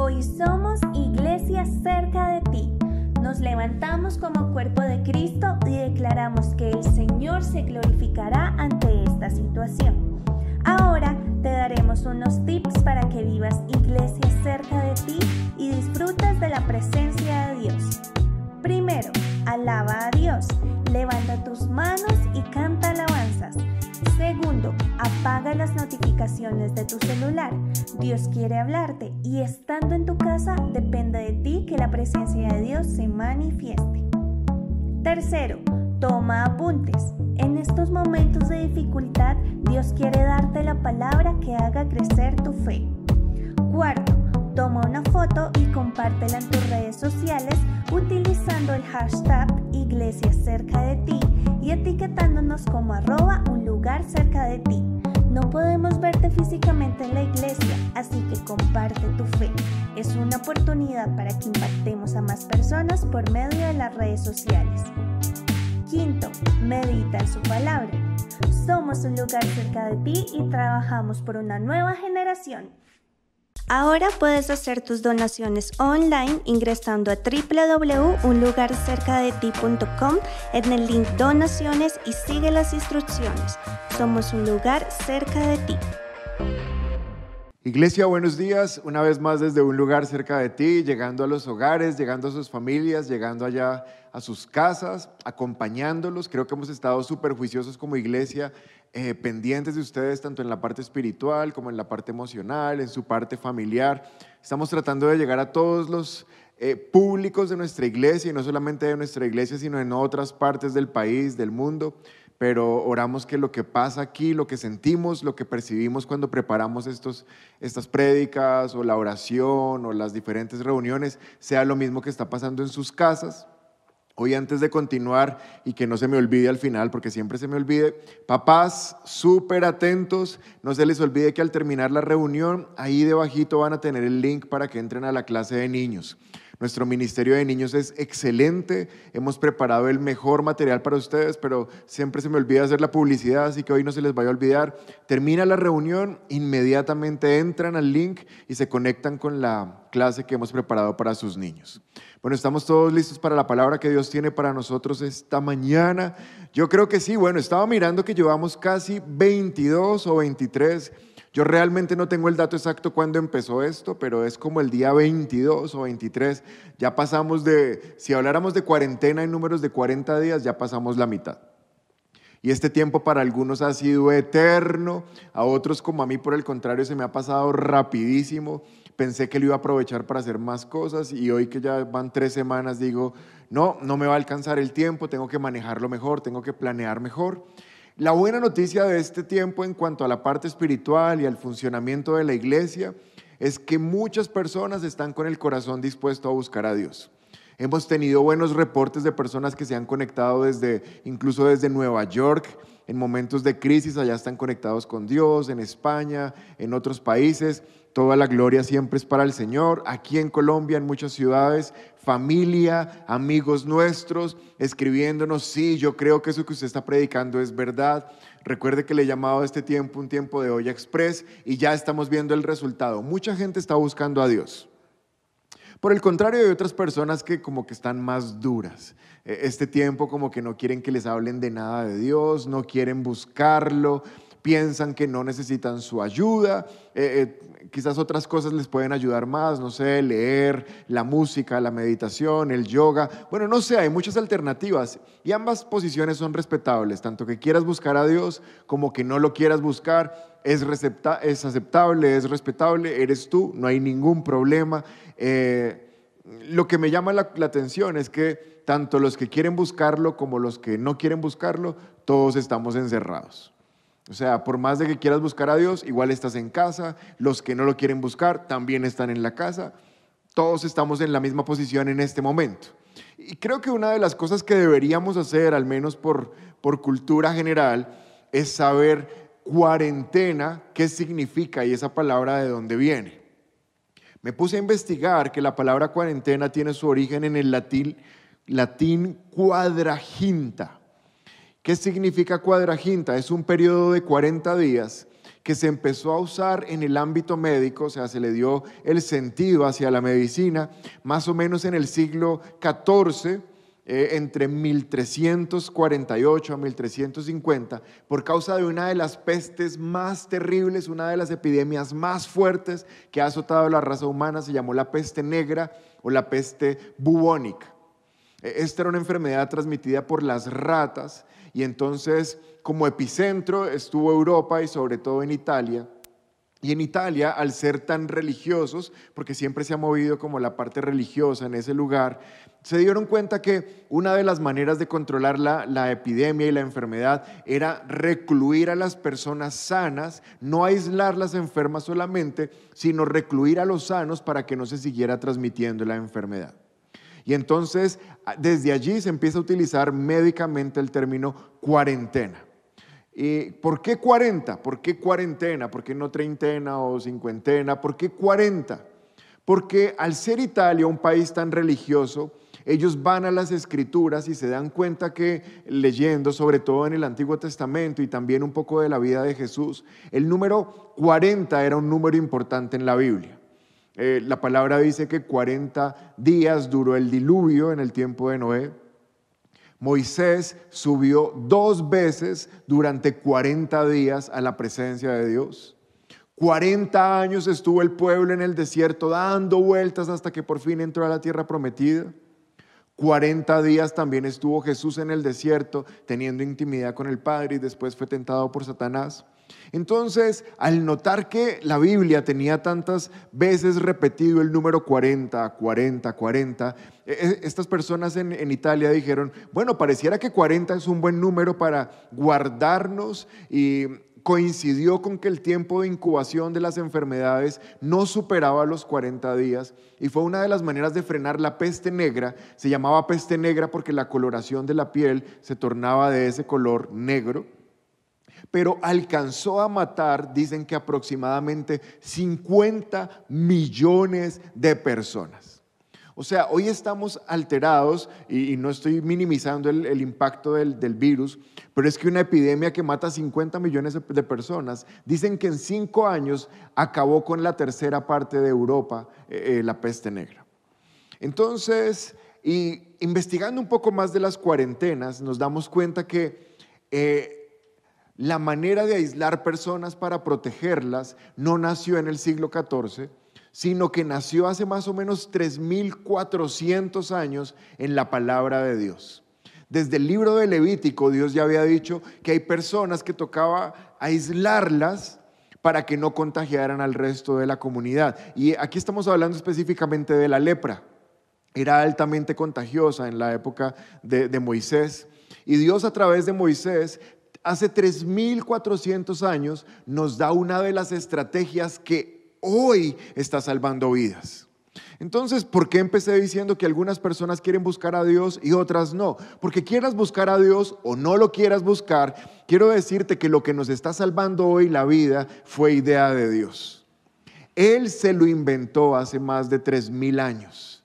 Hoy somos iglesia cerca de ti. Nos levantamos como cuerpo de Cristo y declaramos que el Señor se glorificará ante esta situación. Ahora te daremos unos tips para que vivas iglesia cerca de ti y disfrutes de la presencia de Dios. Primero, alaba a Dios. Levanta tus manos y canta alabanzas. Segundo, apaga las notificaciones de tu celular. Dios quiere hablarte y estando en tu casa depende de ti que la presencia de Dios se manifieste. Tercero, toma apuntes. En estos momentos de dificultad, Dios quiere darte la palabra que haga crecer tu fe. Cuarto, toma una foto y compártela en tus redes sociales utilizando el hashtag Iglesia cerca de ti y etiquetándonos como arroba un lugar cerca de ti. No podemos verte físicamente en la iglesia, así que comparte tu fe. Es una oportunidad para que impactemos a más personas por medio de las redes sociales. Quinto, medita en su palabra. Somos un lugar cerca de ti y trabajamos por una nueva generación. Ahora puedes hacer tus donaciones online ingresando a www.unlugarcercadeti.com en el link donaciones y sigue las instrucciones. Somos un lugar cerca de ti. Iglesia, buenos días. Una vez más desde un lugar cerca de ti, llegando a los hogares, llegando a sus familias, llegando allá a sus casas, acompañándolos. Creo que hemos estado súper juiciosos como iglesia eh, pendientes de ustedes, tanto en la parte espiritual como en la parte emocional, en su parte familiar. Estamos tratando de llegar a todos los eh, públicos de nuestra iglesia, y no solamente de nuestra iglesia, sino en otras partes del país, del mundo. Pero oramos que lo que pasa aquí, lo que sentimos, lo que percibimos cuando preparamos estos, estas prédicas o la oración o las diferentes reuniones, sea lo mismo que está pasando en sus casas, Hoy antes de continuar y que no se me olvide al final, porque siempre se me olvide, papás súper atentos, no se les olvide que al terminar la reunión, ahí debajito van a tener el link para que entren a la clase de niños. Nuestro Ministerio de Niños es excelente, hemos preparado el mejor material para ustedes, pero siempre se me olvida hacer la publicidad, así que hoy no se les vaya a olvidar. Termina la reunión, inmediatamente entran al link y se conectan con la clase que hemos preparado para sus niños. Bueno, estamos todos listos para la palabra que Dios tiene para nosotros esta mañana. Yo creo que sí, bueno, estaba mirando que llevamos casi 22 o 23 yo realmente no tengo el dato exacto cuándo empezó esto, pero es como el día 22 o 23. Ya pasamos de, si habláramos de cuarentena en números de 40 días, ya pasamos la mitad. Y este tiempo para algunos ha sido eterno, a otros como a mí por el contrario se me ha pasado rapidísimo. Pensé que lo iba a aprovechar para hacer más cosas y hoy que ya van tres semanas digo, no, no me va a alcanzar el tiempo, tengo que manejarlo mejor, tengo que planear mejor. La buena noticia de este tiempo en cuanto a la parte espiritual y al funcionamiento de la iglesia es que muchas personas están con el corazón dispuesto a buscar a Dios. Hemos tenido buenos reportes de personas que se han conectado desde, incluso desde Nueva York, en momentos de crisis, allá están conectados con Dios, en España, en otros países. Toda la gloria siempre es para el Señor. Aquí en Colombia, en muchas ciudades, familia, amigos nuestros, escribiéndonos, sí, yo creo que eso que usted está predicando es verdad. Recuerde que le he llamado a este tiempo un tiempo de olla express y ya estamos viendo el resultado. Mucha gente está buscando a Dios. Por el contrario, hay otras personas que como que están más duras. E, este tiempo como que no quieren que les hablen de nada de Dios, no quieren buscarlo, piensan que no necesitan su ayuda. Eh, eh, quizás otras cosas les pueden ayudar más, no sé, leer, la música, la meditación, el yoga. Bueno, no sé, hay muchas alternativas y ambas posiciones son respetables, tanto que quieras buscar a Dios como que no lo quieras buscar. Es, es aceptable, es respetable, eres tú, no hay ningún problema. Eh, lo que me llama la atención es que tanto los que quieren buscarlo como los que no quieren buscarlo, todos estamos encerrados. O sea, por más de que quieras buscar a Dios, igual estás en casa. Los que no lo quieren buscar también están en la casa. Todos estamos en la misma posición en este momento. Y creo que una de las cosas que deberíamos hacer, al menos por, por cultura general, es saber cuarentena, qué significa y esa palabra de dónde viene. Me puse a investigar que la palabra cuarentena tiene su origen en el latín, latín cuadraginta. ¿Qué significa cuadraginta? Es un periodo de 40 días que se empezó a usar en el ámbito médico, o sea, se le dio el sentido hacia la medicina, más o menos en el siglo XIV, eh, entre 1348 a 1350, por causa de una de las pestes más terribles, una de las epidemias más fuertes que ha azotado la raza humana, se llamó la peste negra o la peste bubónica. E, esta era una enfermedad transmitida por las ratas y entonces como epicentro estuvo Europa y sobre todo en Italia. Y en Italia, al ser tan religiosos, porque siempre se ha movido como la parte religiosa en ese lugar, se dieron cuenta que una de las maneras de controlar la, epidemia y la enfermedad era recluir a las personas sanas, no aislar las enfermas solamente, sino recluir a los sanos para que no se siguiera transmitiendo la enfermedad. Y entonces, desde allí se empieza a utilizar médicamente el término cuarentena. ¿Y por qué 40? ¿Por qué cuarentena? ¿Por qué no treintena o cincuentena? ¿Por qué 40? Porque al ser Italia un país tan religioso, ellos van a las escrituras y se dan cuenta que leyendo, sobre todo en el Antiguo Testamento y también un poco de la vida de Jesús, el número 40 era un número importante en la Biblia. Eh, la palabra dice que 40 días duró el diluvio en el tiempo de Noé. Moisés subió dos veces durante 40 días a la presencia de Dios. 40 años estuvo el pueblo en el desierto dando vueltas hasta que por fin entró a la tierra prometida. 40 días también estuvo Jesús en el desierto teniendo intimidad con el Padre y después fue tentado por Satanás. Entonces, al notar que la Biblia tenía tantas veces repetido el número 40, 40, 40, estas personas en, Italia dijeron, bueno, pareciera que 40 es un buen número para guardarnos y coincidió con que el tiempo de incubación de las enfermedades no superaba los 40 días y fue una de las maneras de frenar la peste negra. Se llamaba peste negra porque la coloración de la piel se tornaba de ese color negro pero alcanzó a matar, dicen que aproximadamente 50 millones de personas. O sea, hoy estamos alterados y, no estoy minimizando el, impacto del, virus, pero es que una epidemia que mata 50 millones de, personas, dicen que en cinco años acabó con la tercera parte de Europa eh, eh, la peste negra. Entonces, investigando un poco más de las cuarentenas, nos damos cuenta que eh, la manera de aislar personas para protegerlas no nació en el siglo XIV, sino que nació hace más o menos 3.400 años en la palabra de Dios. Desde el libro de Levítico Dios ya había dicho que hay personas que tocaba aislarlas para que no contagiaran al resto de la comunidad. Y aquí estamos hablando específicamente de la lepra. Era altamente contagiosa en la época de, de Moisés. Y Dios a través de Moisés hace 3.400 años nos da una de las estrategias que hoy está salvando vidas. Entonces, ¿por qué empecé diciendo que algunas personas quieren buscar a Dios y otras no? Porque quieras buscar a Dios o no lo quieras buscar, quiero decirte que lo que nos está salvando hoy la vida fue idea de Dios. Él se lo inventó hace más de 3.000 años.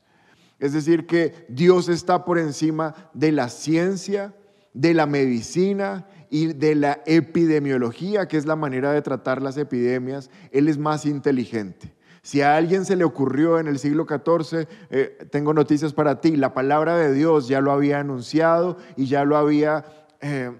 Es decir, que Dios está por encima de la ciencia, de la medicina y de la epidemiología, que es la manera de tratar las epidemias, él es más inteligente. Si a alguien se le ocurrió en el siglo XIV, eh, tengo noticias para ti, la palabra de Dios ya lo había anunciado y ya lo había eh,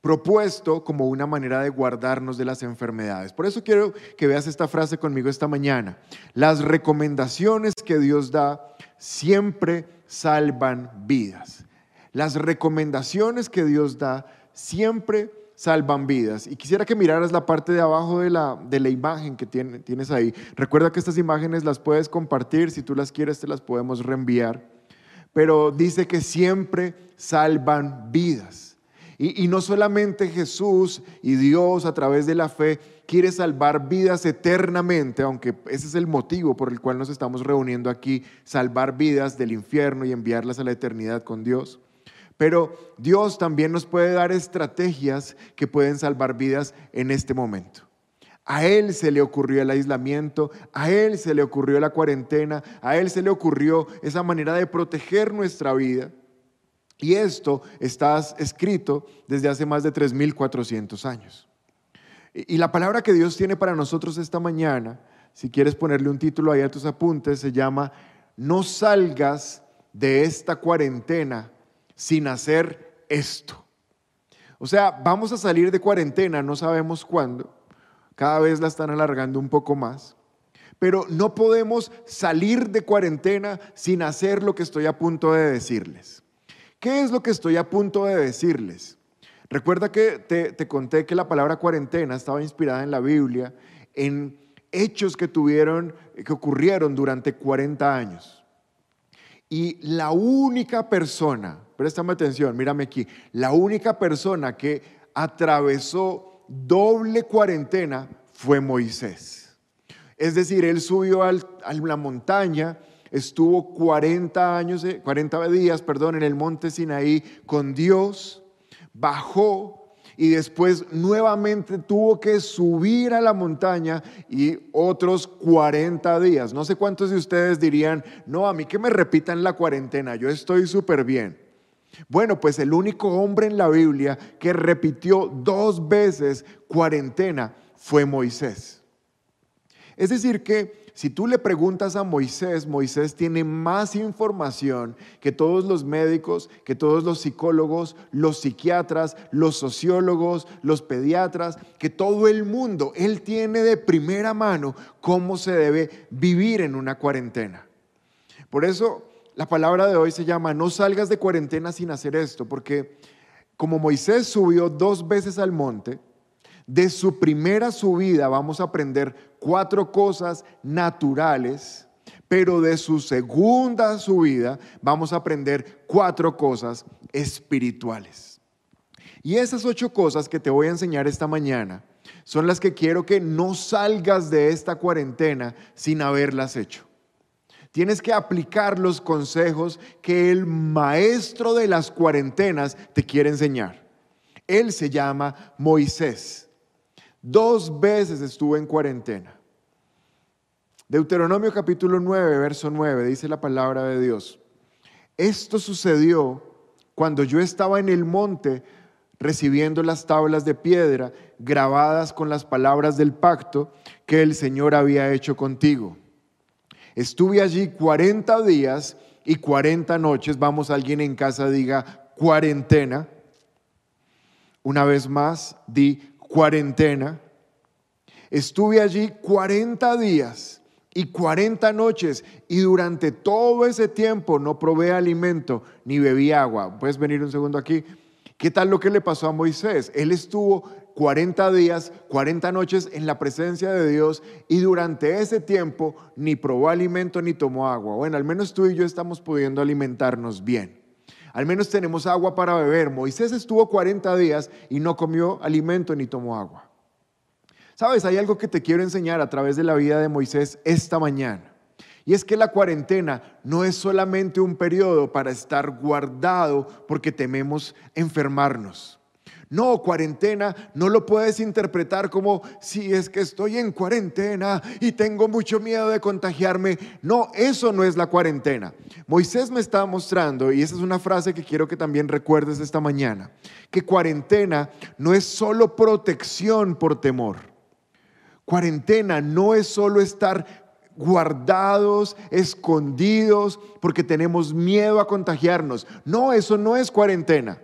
propuesto como una manera de guardarnos de las enfermedades. Por eso quiero que veas esta frase conmigo esta mañana. Las recomendaciones que Dios da siempre salvan vidas. Las recomendaciones que Dios da siempre salvan vidas. Y quisiera que miraras la parte de abajo de la, de la imagen que tienes ahí. Recuerda que estas imágenes las puedes compartir, si tú las quieres te las podemos reenviar. Pero dice que siempre salvan vidas. Y, y no solamente Jesús y Dios a través de la fe quiere salvar vidas eternamente, aunque ese es el motivo por el cual nos estamos reuniendo aquí, salvar vidas del infierno y enviarlas a la eternidad con Dios pero Dios también nos puede dar estrategias que pueden salvar vidas en este momento. A Él se le ocurrió el aislamiento, a Él se le ocurrió la cuarentena, a Él se le ocurrió esa manera de proteger nuestra vida. Y esto está escrito desde hace más de 3.400 años. Y la palabra que Dios tiene para nosotros esta mañana, si quieres ponerle un título ahí a tus apuntes, se llama No salgas de esta cuarentena sin hacer esto. O sea, vamos a salir de cuarentena, no sabemos cuándo, cada vez la están alargando un poco más, pero no podemos salir de cuarentena sin hacer lo que estoy a punto de decirles. ¿Qué es lo que estoy a punto de decirles? Recuerda que te, conté que la palabra cuarentena estaba inspirada en la Biblia, en hechos que tuvieron, que ocurrieron durante 40 años. Y la única persona, préstame atención, mírame aquí, la única persona que atravesó doble cuarentena fue Moisés. Es decir, él subió a la montaña, estuvo 40 años, 40 días, perdón, en el monte Sinaí con Dios, bajó y después nuevamente tuvo que subir a la montaña y otros 40 días. No sé cuántos de ustedes dirían, no, a mí que me repitan la cuarentena, yo estoy súper bien. Bueno, pues el único hombre en la Biblia que repitió dos veces cuarentena fue Moisés. Es decir, que si tú le preguntas a Moisés, Moisés tiene más información que todos los médicos, que todos los psicólogos, los psiquiatras, los sociólogos, los pediatras, que todo el mundo. Él tiene de primera mano cómo se debe vivir en una cuarentena. Por eso la palabra de hoy se llama, no salgas de cuarentena sin hacer esto, porque como Moisés subió dos veces al monte, de su primera subida vamos a aprender cuatro cosas naturales, pero de su segunda subida vamos a aprender cuatro cosas espirituales. Y esas ocho cosas que te voy a enseñar esta mañana son las que quiero que no salgas de esta cuarentena sin haberlas hecho. Tienes que aplicar los consejos que el maestro de las cuarentenas te quiere enseñar. Él se llama Moisés. Dos veces estuve en cuarentena. Deuteronomio capítulo 9, verso 9, dice la palabra de Dios. Esto sucedió cuando yo estaba en el monte recibiendo las tablas de piedra grabadas con las palabras del pacto que el Señor había hecho contigo. Estuve allí 40 días y 40 noches. Vamos, alguien en casa diga cuarentena. Una vez más, di cuarentena. Estuve allí 40 días y 40 noches y durante todo ese tiempo no probé alimento ni bebí agua. Puedes venir un segundo aquí. ¿Qué tal lo que le pasó a Moisés? Él estuvo 40 días, 40 noches en la presencia de Dios y durante ese tiempo ni probó alimento ni tomó agua. Bueno, al menos tú y yo estamos pudiendo alimentarnos bien. Al menos tenemos agua para beber. Moisés estuvo 40 días y no comió alimento ni tomó agua. Sabes, hay algo que te quiero enseñar a través de la vida de Moisés esta mañana. Y es que la cuarentena no es solamente un periodo para estar guardado porque tememos enfermarnos. No, cuarentena no lo puedes interpretar como si es que estoy en cuarentena y tengo mucho miedo de contagiarme. No, eso no es la cuarentena. Moisés me está mostrando, y esa es una frase que quiero que también recuerdes esta mañana, que cuarentena no es solo protección por temor. Cuarentena no es solo estar guardados, escondidos, porque tenemos miedo a contagiarnos. No, eso no es cuarentena.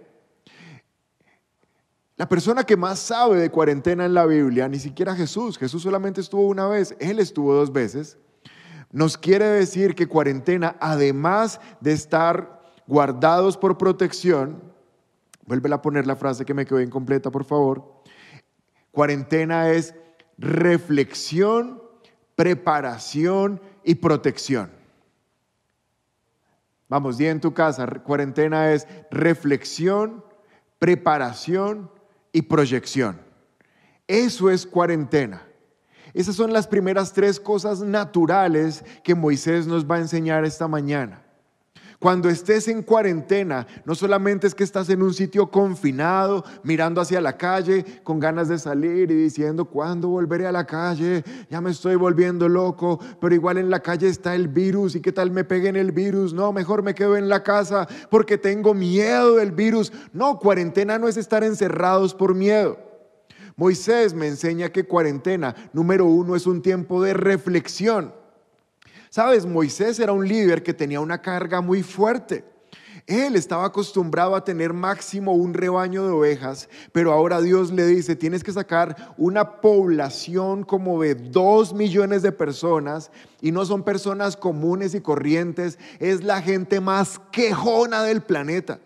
La persona que más sabe de cuarentena en la Biblia, ni siquiera Jesús, Jesús solamente estuvo una vez, Él estuvo dos veces, nos quiere decir que cuarentena, además de estar guardados por protección, vuelve a poner la frase que me quedó incompleta, por favor, cuarentena es reflexión, preparación y protección. Vamos, día en tu casa, cuarentena es reflexión, preparación y proyección. Eso es cuarentena. Esas son las primeras tres cosas naturales que Moisés nos va a enseñar esta mañana. Cuando estés en cuarentena, no solamente es que estás en un sitio confinado, mirando hacia la calle, con ganas de salir y diciendo, ¿cuándo volveré a la calle? Ya me estoy volviendo loco, pero igual en la calle está el virus y qué tal me peguen el virus. No, mejor me quedo en la casa porque tengo miedo del virus. No, cuarentena no es estar encerrados por miedo. Moisés me enseña que cuarentena, número uno, es un tiempo de reflexión. Sabes, Moisés era un líder que tenía una carga muy fuerte. Él estaba acostumbrado a tener máximo un rebaño de ovejas, pero ahora Dios le dice, tienes que sacar una población como de dos millones de personas y no son personas comunes y corrientes, es la gente más quejona del planeta.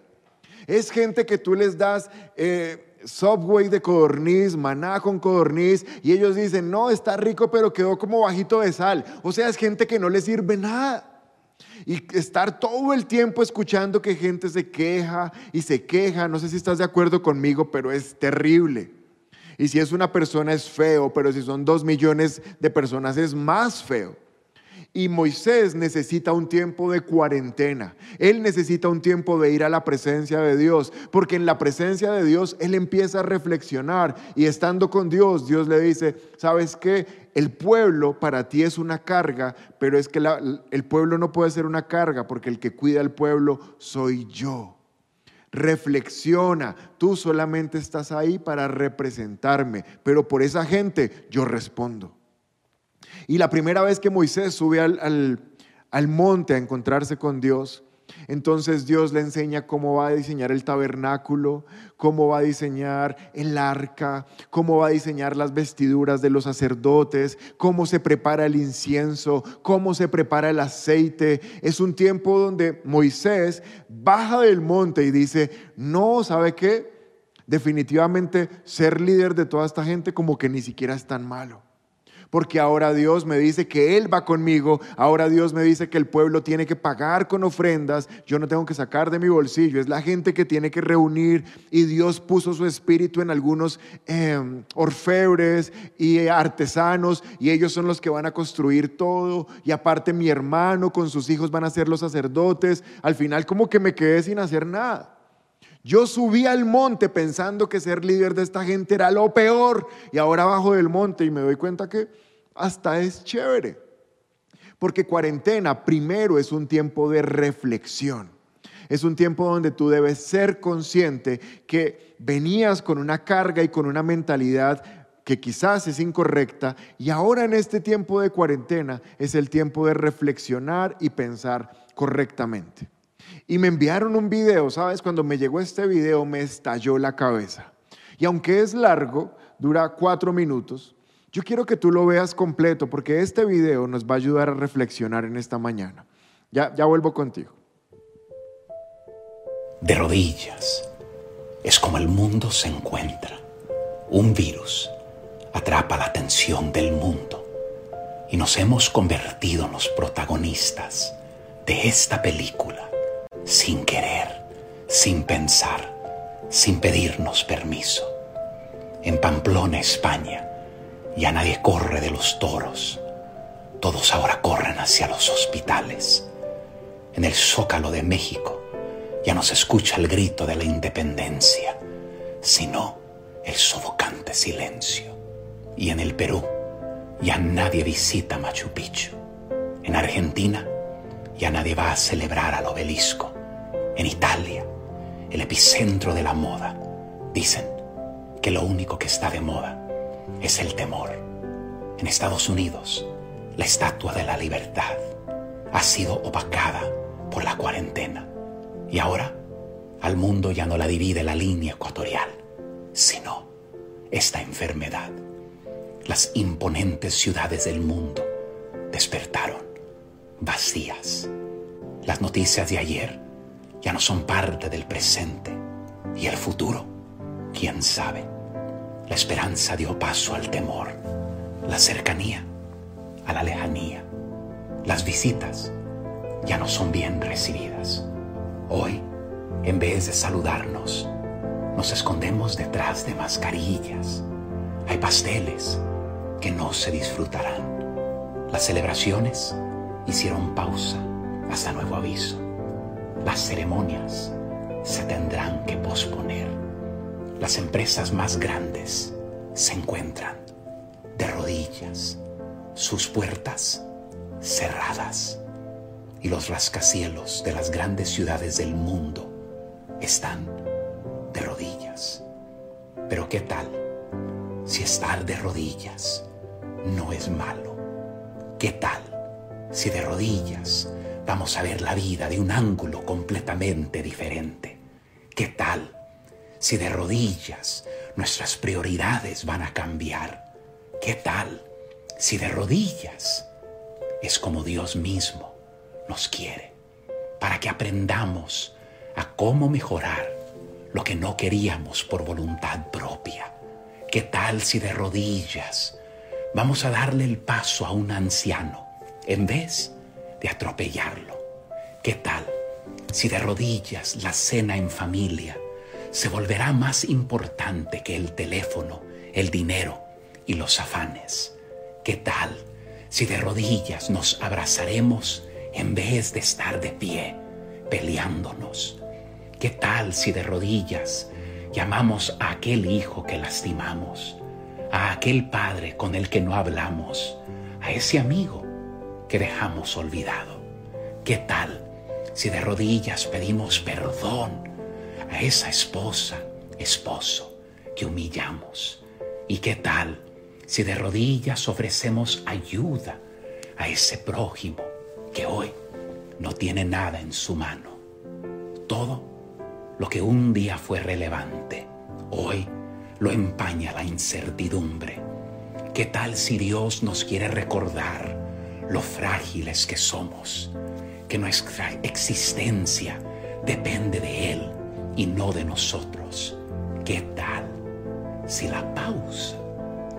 Es gente que tú les das... Eh, Subway de codorniz, maná con codorniz, y ellos dicen, no, está rico, pero quedó como bajito de sal. O sea, es gente que no le sirve nada. Y estar todo el tiempo escuchando que gente se queja y se queja, no sé si estás de acuerdo conmigo, pero es terrible. Y si es una persona es feo, pero si son dos millones de personas es más feo. Y Moisés necesita un tiempo de cuarentena. Él necesita un tiempo de ir a la presencia de Dios, porque en la presencia de Dios él empieza a reflexionar y estando con Dios, Dios le dice, ¿sabes qué? El pueblo para ti es una carga, pero es que el pueblo no puede ser una carga porque el que cuida al pueblo soy yo. Reflexiona, tú solamente estás ahí para representarme, pero por esa gente yo respondo. Y la primera vez que Moisés sube al, monte a encontrarse con Dios, entonces Dios le enseña cómo va a diseñar el tabernáculo, cómo va a diseñar el arca, cómo va a diseñar las vestiduras de los sacerdotes, cómo se prepara el incienso, cómo se prepara el aceite. Es un tiempo donde Moisés baja del monte y dice, no, ¿sabe qué? Definitivamente ser líder de toda esta gente como que ni siquiera es tan malo porque ahora Dios me dice que Él va conmigo, ahora Dios me dice que el pueblo tiene que pagar con ofrendas, yo no tengo que sacar de mi bolsillo, es la gente que tiene que reunir y Dios puso su espíritu en algunos em, orfebres y artesanos y ellos son los que van a construir todo y aparte mi hermano con sus hijos van a ser los sacerdotes, al final como que me quedé sin hacer nada. Yo subí al monte pensando que ser líder de esta gente era lo peor y ahora bajo del monte y me doy cuenta que hasta es chévere. Porque cuarentena primero es un tiempo de reflexión. Es un tiempo donde tú debes ser consciente que venías con una carga y con una mentalidad que quizás es incorrecta y ahora en este tiempo de cuarentena es el tiempo de reflexionar y pensar correctamente. Y me enviaron un video, ¿sabes? Cuando me llegó este video me estalló la cabeza. Y aunque es largo, dura cuatro minutos, yo quiero que tú lo veas completo porque este video nos va a ayudar a reflexionar en esta mañana. Ya, ya vuelvo contigo. De rodillas es como el mundo se encuentra. Un virus atrapa la atención del mundo y nos hemos convertido en los protagonistas de esta película sin querer, sin pensar, sin pedirnos permiso. En Pamplona, España, ya nadie corre de los toros. Todos ahora corren hacia los hospitales. En el zócalo de México ya no se escucha el grito de la independencia, sino el sofocante silencio. Y en el Perú ya nadie visita Machu Picchu. En Argentina ya nadie va a celebrar al obelisco. En Italia, el epicentro de la moda, dicen que lo único que está de moda es el temor. En Estados Unidos, la estatua de la libertad ha sido opacada por la cuarentena y ahora al mundo ya no la divide la línea ecuatorial, sino esta enfermedad. Las imponentes ciudades del mundo despertaron vacías. Las noticias de ayer ya no son parte del presente y el futuro, quién sabe. La esperanza dio paso al temor, la cercanía a la lejanía. Las visitas ya no son bien recibidas. Hoy, en vez de saludarnos, nos escondemos detrás de mascarillas. Hay pasteles que no se disfrutarán. Las celebraciones hicieron pausa hasta nuevo aviso. Las ceremonias se tendrán que posponer las empresas más grandes se encuentran de rodillas, sus puertas cerradas y los rascacielos de las grandes ciudades del mundo están de rodillas. Pero ¿qué tal si estar de rodillas no es malo? ¿Qué tal si de rodillas vamos a ver la vida de un ángulo completamente diferente? ¿Qué tal si de rodillas nuestras prioridades van a cambiar? ¿Qué tal si de rodillas es como Dios mismo nos quiere? Para que aprendamos a cómo mejorar lo que no queríamos por voluntad propia. ¿Qué tal si de rodillas vamos a darle el paso a un anciano en vez de atropellarlo? ¿Qué tal si de rodillas la cena en familia se volverá más importante que el teléfono, el dinero y los afanes? ¿Qué tal si de rodillas nos abrazaremos en vez de estar de pie peleándonos? ¿Qué tal si de rodillas llamamos a aquel hijo que lastimamos, a aquel padre con el que no hablamos, a ese amigo que dejamos olvidado? ¿Qué tal si de rodillas pedimos perdón a esa esposa, esposo que humillamos? ¿Y qué tal si de rodillas ofrecemos ayuda a ese prójimo que hoy no tiene nada en su mano? Todo lo que un día fue relevante, hoy lo empaña la incertidumbre. ¿Qué tal si Dios nos quiere recordar lo frágiles que somos? Que nuestra existencia depende de Él y no de nosotros. ¿Qué tal si la pausa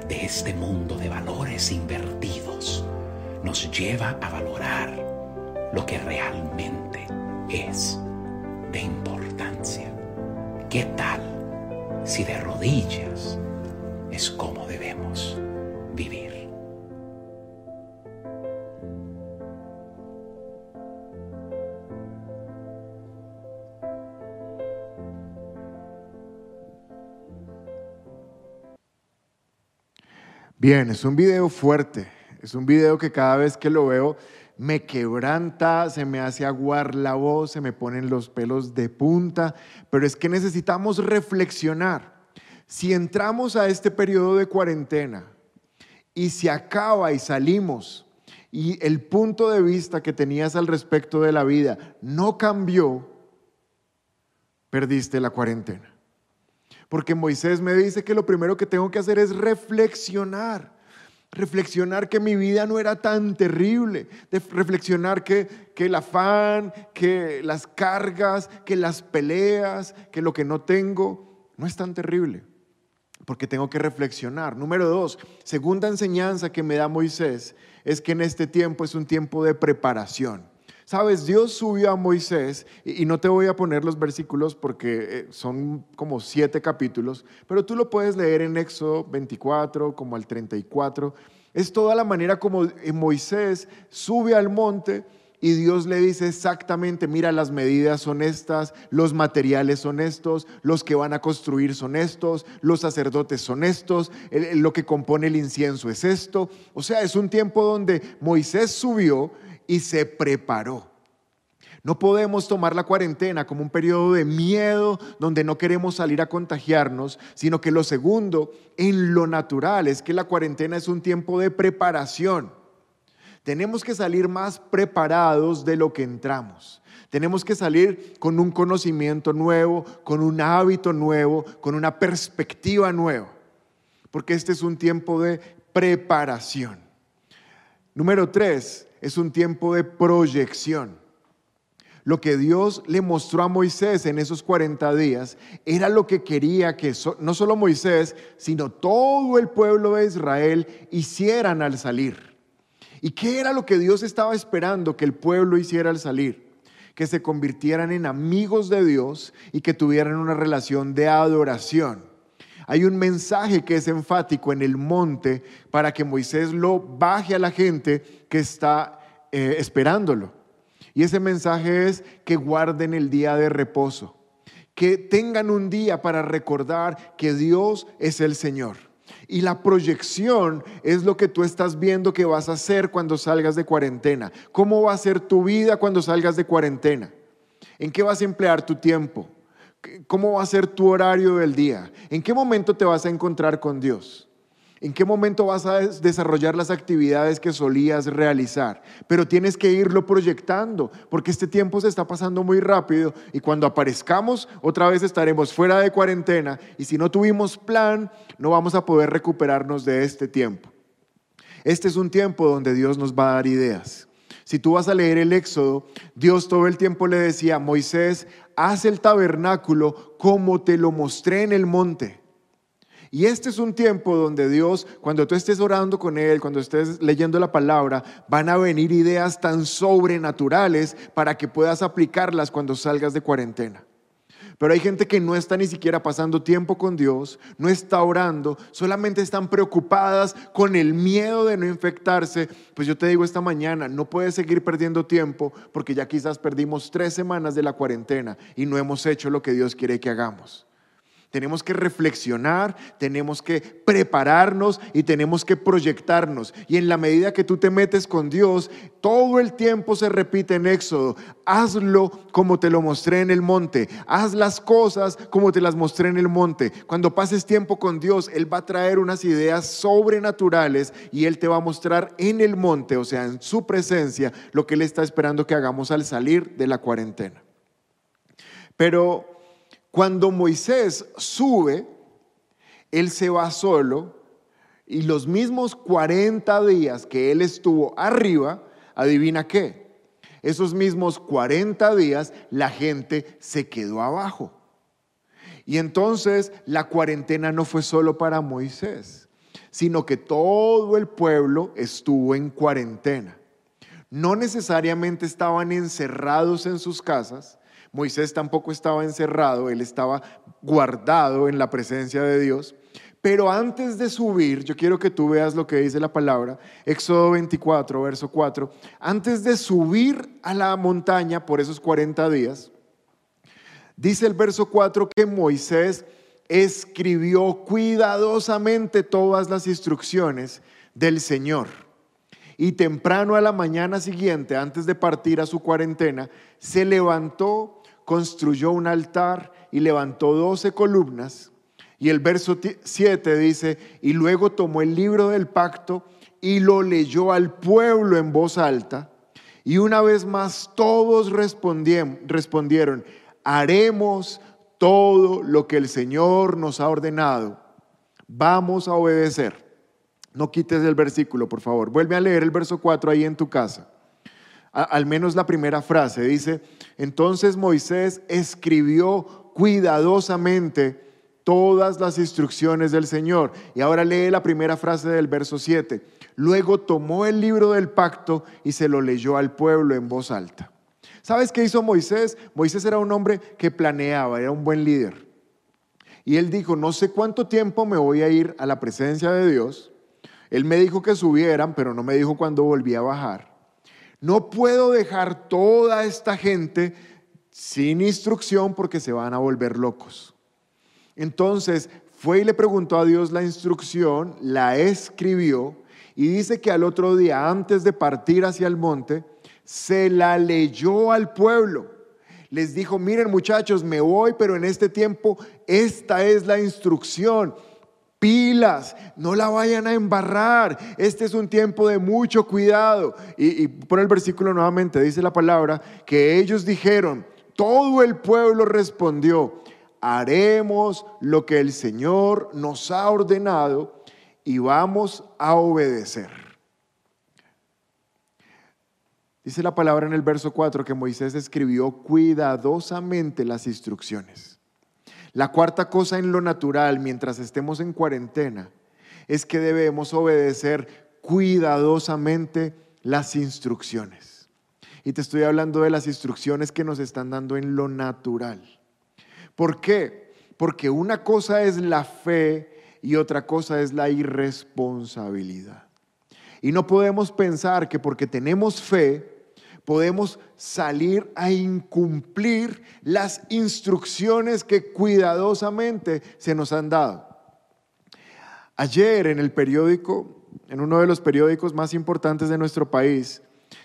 de este mundo de valores invertidos nos lleva a valorar lo que realmente es de importancia? ¿Qué tal si de rodillas es como debemos vivir? Bien, es un video fuerte, es un video que cada vez que lo veo me quebranta, se me hace aguar la voz, se me ponen los pelos de punta, pero es que necesitamos reflexionar. Si entramos a este periodo de cuarentena y se acaba y salimos y el punto de vista que tenías al respecto de la vida no cambió, perdiste la cuarentena. Porque Moisés me dice que lo primero que tengo que hacer es reflexionar reflexionar que mi vida no era tan terrible, reflexionar que, que, el afán, que las cargas, que las peleas, que lo que no tengo no es tan terrible, porque tengo que reflexionar. Número dos, segunda enseñanza que me da Moisés es que en este tiempo es un tiempo de preparación. Sabes, Dios subió a Moisés, y no te voy a poner los versículos porque eh, son como siete capítulos, pero tú lo puedes leer en Éxodo 24, como al 34. Es toda la manera como eh, Moisés sube al monte y Dios le dice exactamente, mira, las medidas son estas, los materiales son estos, los que van a construir son estos, los sacerdotes son estos, lo que compone el incienso es esto. O sea, es un tiempo donde Moisés subió y se preparó. No podemos tomar la cuarentena como un periodo de miedo donde no queremos salir a contagiarnos, sino que lo segundo, en lo natural, es que la cuarentena es un tiempo de preparación. Tenemos que salir más preparados de lo que entramos. Tenemos que salir con un conocimiento nuevo, con un hábito nuevo, con una perspectiva nueva, porque este es un tiempo de preparación. Número tres, es un tiempo de proyección. Lo que Dios le mostró a Moisés en esos 40 días era lo que quería que no solo Moisés, sino todo el pueblo de Israel hicieran al salir. ¿Y qué era lo que Dios estaba esperando que el pueblo hiciera al salir? Que se convirtieran en amigos de Dios y que tuvieran una relación de adoración. Hay un mensaje que es enfático en el monte para que Moisés lo baje a la gente que está eh, esperándolo. Y ese mensaje es que guarden el día de reposo, que tengan un día para recordar que Dios es el Señor. Y la proyección es lo que tú estás viendo que vas a hacer cuando salgas de cuarentena. ¿Cómo va a ser tu vida cuando salgas de cuarentena? ¿En qué vas a emplear tu tiempo? ¿Cómo va a ser tu horario del día? ¿En qué momento te vas a encontrar con Dios? ¿En qué momento vas a desarrollar las actividades que solías realizar? Pero tienes que irlo proyectando, porque este tiempo se está pasando muy rápido y cuando aparezcamos otra vez estaremos fuera de cuarentena y si no tuvimos plan, no vamos a poder recuperarnos de este tiempo. Este es un tiempo donde Dios nos va a dar ideas. Si tú vas a leer el Éxodo, Dios todo el tiempo le decía, Moisés, haz el tabernáculo como te lo mostré en el monte. Y este es un tiempo donde Dios, cuando tú estés orando con Él, cuando estés leyendo la palabra, van a venir ideas tan sobrenaturales para que puedas aplicarlas cuando salgas de cuarentena. Pero hay gente que no está ni siquiera pasando tiempo con Dios, no está orando, solamente están preocupadas con el miedo de no infectarse. Pues yo te digo esta mañana, no puedes seguir perdiendo tiempo porque ya quizás perdimos tres semanas de la cuarentena y no hemos hecho lo que Dios quiere que hagamos. Tenemos que reflexionar, tenemos que prepararnos y tenemos que proyectarnos. Y en la medida que tú te metes con Dios, todo el tiempo se repite en Éxodo, hazlo como te lo mostré en el monte, haz las cosas como te las mostré en el monte. Cuando pases tiempo con Dios, Él va a traer unas ideas sobrenaturales y Él te va a mostrar en el monte, o sea, en su presencia, lo que Él está esperando que hagamos al salir de la cuarentena. Pero cuando Moisés sube, él se va solo y los mismos 40 días que él estuvo arriba, adivina qué, esos mismos 40 días la gente se quedó abajo. Y entonces la cuarentena no fue solo para Moisés, sino que todo el pueblo estuvo en cuarentena. No necesariamente estaban encerrados en sus casas, Moisés tampoco estaba encerrado, él estaba guardado en la presencia de Dios. Pero antes de subir, yo quiero que tú veas lo que dice la palabra, Éxodo 24, verso 4, antes de subir a la montaña por esos 40 días, dice el verso 4 que Moisés escribió cuidadosamente todas las instrucciones del Señor. Y temprano a la mañana siguiente, antes de partir a su cuarentena, se levantó construyó un altar y levantó doce columnas. Y el verso 7 dice, y luego tomó el libro del pacto y lo leyó al pueblo en voz alta. Y una vez más todos respondieron, haremos todo lo que el Señor nos ha ordenado. Vamos a obedecer. No quites el versículo, por favor. Vuelve a leer el verso 4 ahí en tu casa al menos la primera frase, dice, entonces Moisés escribió cuidadosamente todas las instrucciones del Señor. Y ahora lee la primera frase del verso 7. Luego tomó el libro del pacto y se lo leyó al pueblo en voz alta. ¿Sabes qué hizo Moisés? Moisés era un hombre que planeaba, era un buen líder. Y él dijo, no sé cuánto tiempo me voy a ir a la presencia de Dios. Él me dijo que subieran, pero no me dijo cuándo volvía a bajar. No puedo dejar toda esta gente sin instrucción porque se van a volver locos. Entonces fue y le preguntó a Dios la instrucción, la escribió y dice que al otro día, antes de partir hacia el monte, se la leyó al pueblo. Les dijo, miren muchachos, me voy, pero en este tiempo esta es la instrucción pilas, no la vayan a embarrar. Este es un tiempo de mucho cuidado. Y, por el versículo nuevamente dice la palabra que ellos dijeron, todo el pueblo respondió, haremos lo que el Señor nos ha ordenado y vamos a obedecer. Dice la palabra en el verso 4 que Moisés escribió cuidadosamente las instrucciones. La cuarta cosa en lo natural, mientras estemos en cuarentena, es que debemos obedecer cuidadosamente las instrucciones. Y te estoy hablando de las instrucciones que nos están dando en lo natural. ¿Por qué? Porque una cosa es la fe y otra cosa es la irresponsabilidad. Y no podemos pensar que porque tenemos fe, podemos salir a incumplir las instrucciones que cuidadosamente se nos han dado. Ayer en el periódico, en uno de los periódicos más importantes de nuestro país,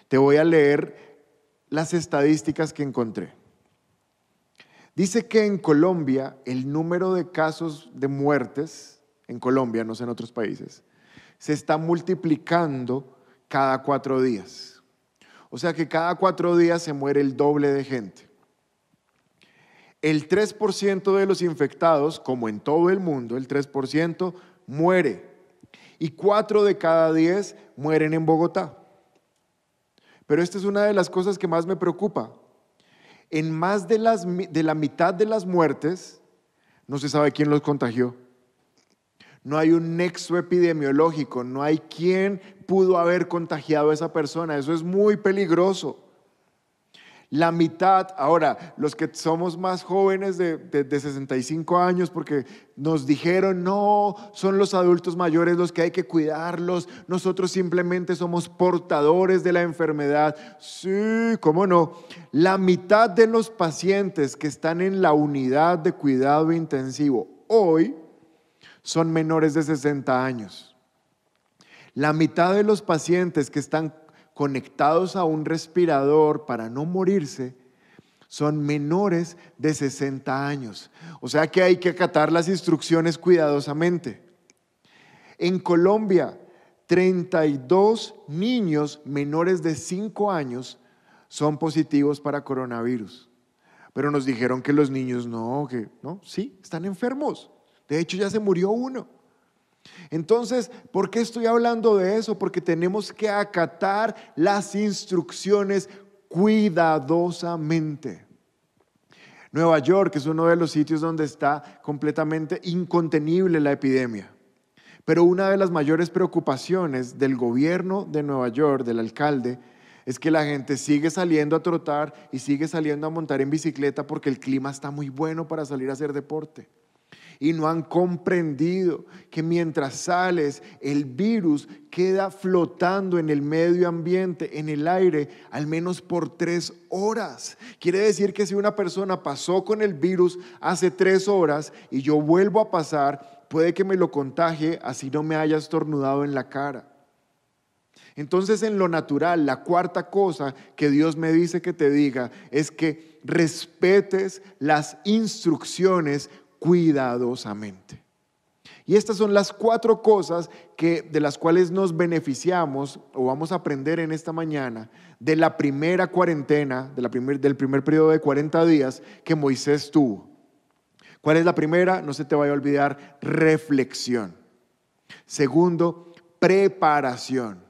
te voy a leer las estadísticas que encontré. Dice que en Colombia el número de casos de muertes en Colombia, no sé en otros países, se está multiplicando cada cuatro días. O sea que cada cuatro días se muere el doble de gente. El 3% de los infectados, como en todo el mundo, el 3% muere. Y 4 de cada 10 mueren en Bogotá. Pero esta es una de las cosas que más me preocupa. En más de la mitad de las muertes, no se sabe quién los contagió. No hay un nexo epidemiológico, no hay quién pudo haber contagiado a esa persona. Eso es muy peligroso. La mitad, ahora, los que somos más jóvenes de, 65 años, porque nos dijeron, no, son los adultos mayores los que hay que cuidarlos, nosotros simplemente somos portadores de la enfermedad. Sí, cómo no. La mitad de los pacientes que están en la unidad de cuidado intensivo hoy son menores de 60 años. La mitad de los pacientes que están conectados a un respirador para no morirse son menores de 60 años. O sea que hay que acatar las instrucciones cuidadosamente. En Colombia, 32 niños menores de 5 años son positivos para coronavirus. Pero nos dijeron que los niños no, que no, sí, están enfermos. De hecho, ya se murió uno. Entonces, ¿por qué estoy hablando de eso? Porque tenemos que acatar las instrucciones cuidadosamente. Nueva York es uno de los sitios donde está completamente incontenible la epidemia. Pero una de las mayores preocupaciones del gobierno de Nueva York, del alcalde, es que la gente sigue saliendo a trotar y sigue saliendo a montar en bicicleta porque el clima está muy bueno para salir a hacer deporte y no han comprendido que mientras sales, el virus queda flotando en el medio ambiente, en el aire, al menos por tres horas. Quiere decir que si una persona pasó con el virus hace tres horas y yo vuelvo a pasar, puede que me lo contagie así no me haya estornudado en la cara. Entonces en lo natural, la cuarta cosa que Dios me dice que te diga es que respetes las instrucciones cuidadosamente. Y estas son las cuatro cosas que, de las cuales nos beneficiamos o vamos a aprender en esta mañana de la primera cuarentena, de la primer, del primer periodo de 40 días que Moisés tuvo. ¿Cuál es la primera? No se te vaya a olvidar, reflexión. Segundo, preparación.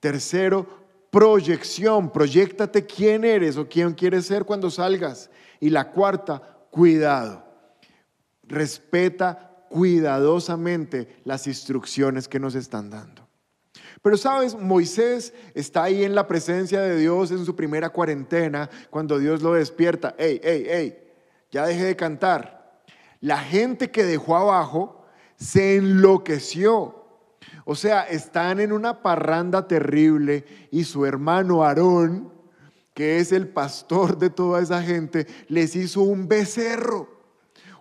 Tercero, proyección. Proyectate quién eres o quién quieres ser cuando salgas. Y la cuarta, cuidado respeta cuidadosamente las instrucciones que nos están dando. Pero sabes, Moisés está ahí en la presencia de Dios en su primera cuarentena, cuando Dios lo despierta. Ey, ey, ey, ya deje de cantar. La gente que dejó abajo se enloqueció. O sea, están en una parranda terrible y su hermano Aarón, que es el pastor de toda esa gente, les hizo un becerro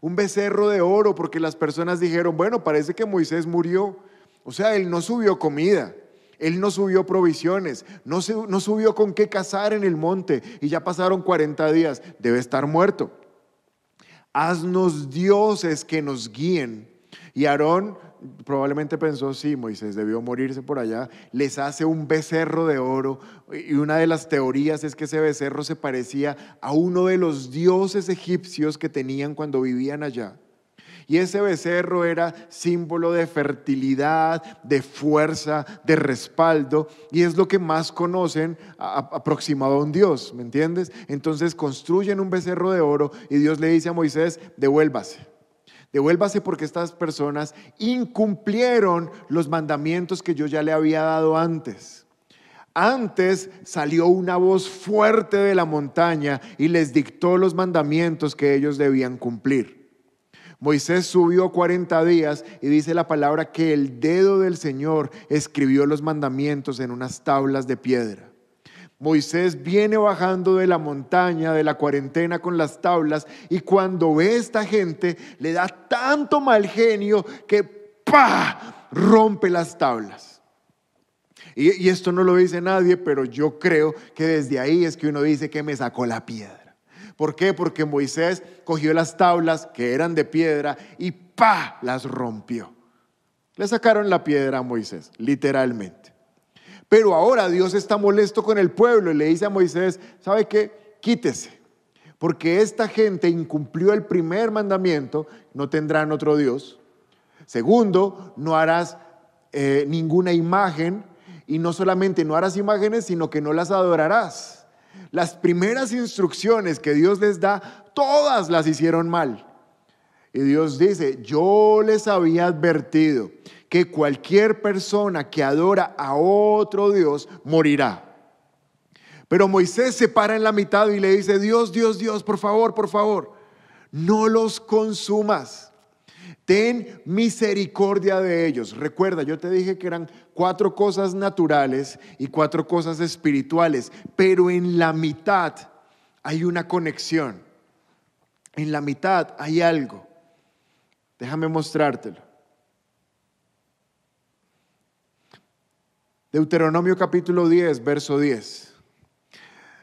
un becerro de oro, porque las personas dijeron, bueno, parece que Moisés murió. O sea, él no subió comida, él no subió provisiones, no, no subió con qué cazar en el monte y ya pasaron 40 días, debe estar muerto. Haznos dioses que nos guíen. Y Aarón probablemente pensó, sí, Moisés debió morirse por allá, les hace un becerro de oro y una de las teorías es que ese becerro se parecía a uno de los dioses egipcios que tenían cuando vivían allá. Y ese becerro era símbolo de fertilidad, de fuerza, de respaldo, y es lo que más conocen aproximado a un Dios, ¿me entiendes? Entonces construyen un becerro de oro y Dios le dice a Moisés, devuélvase Devuélvase porque estas personas incumplieron los mandamientos que yo ya le había dado antes. Antes salió una voz fuerte de la montaña y les dictó los mandamientos que ellos debían cumplir. Moisés subió 40 días y dice la palabra que el dedo del Señor escribió los mandamientos en unas tablas de piedra. Moisés viene bajando de la montaña, de la cuarentena con las tablas, y cuando ve a esta gente, le da tanto mal genio que ¡pa! rompe las tablas. Y, esto no lo dice nadie, pero yo creo que desde ahí es que uno dice que me sacó la piedra. ¿Por qué? Porque Moisés cogió las tablas que eran de piedra y ¡pa! las rompió. Le sacaron la piedra a Moisés, literalmente. Pero ahora Dios está molesto con el pueblo y le dice a Moisés, ¿sabe qué? Quítese, porque esta gente incumplió el primer mandamiento, no tendrán otro Dios. Segundo, no harás eh, ninguna imagen y no solamente no harás imágenes, sino que no las adorarás. Las primeras instrucciones que Dios les da, todas las hicieron mal. Y Dios dice, yo les había advertido que cualquier persona que adora a otro Dios morirá. Pero Moisés se para en la mitad y le dice, Dios, Dios, Dios, por favor, por favor, no los consumas. Ten misericordia de ellos. Recuerda, yo te dije que eran cuatro cosas naturales y cuatro cosas espirituales, pero en la mitad hay una conexión. En la mitad hay algo. Déjame mostrártelo. Deuteronomio capítulo 10, verso 10.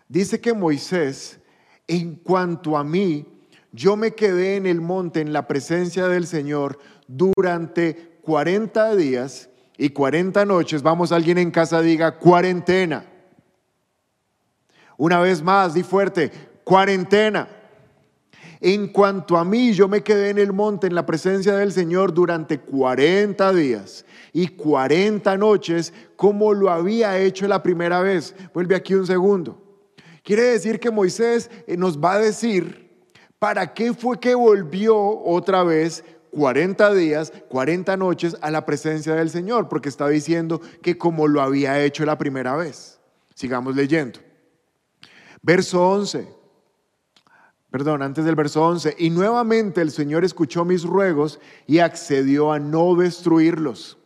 Dice que Moisés, en cuanto a mí, yo me quedé en el monte en la presencia del Señor durante 40 días y 40 noches. Vamos, alguien en casa diga cuarentena. Una vez más, di fuerte, cuarentena. En cuanto a mí, yo me quedé en el monte en la presencia del Señor durante 40 días y 40 noches como lo había hecho la primera vez. Vuelve aquí un segundo. Quiere decir que Moisés eh, nos va a decir para qué fue que volvió otra vez 40 días, 40 noches a la presencia del Señor, porque está diciendo que como lo había hecho la primera vez. Sigamos leyendo. Verso 11. Perdón, antes del verso 11. Y nuevamente el Señor escuchó mis ruegos y accedió a no destruirlos.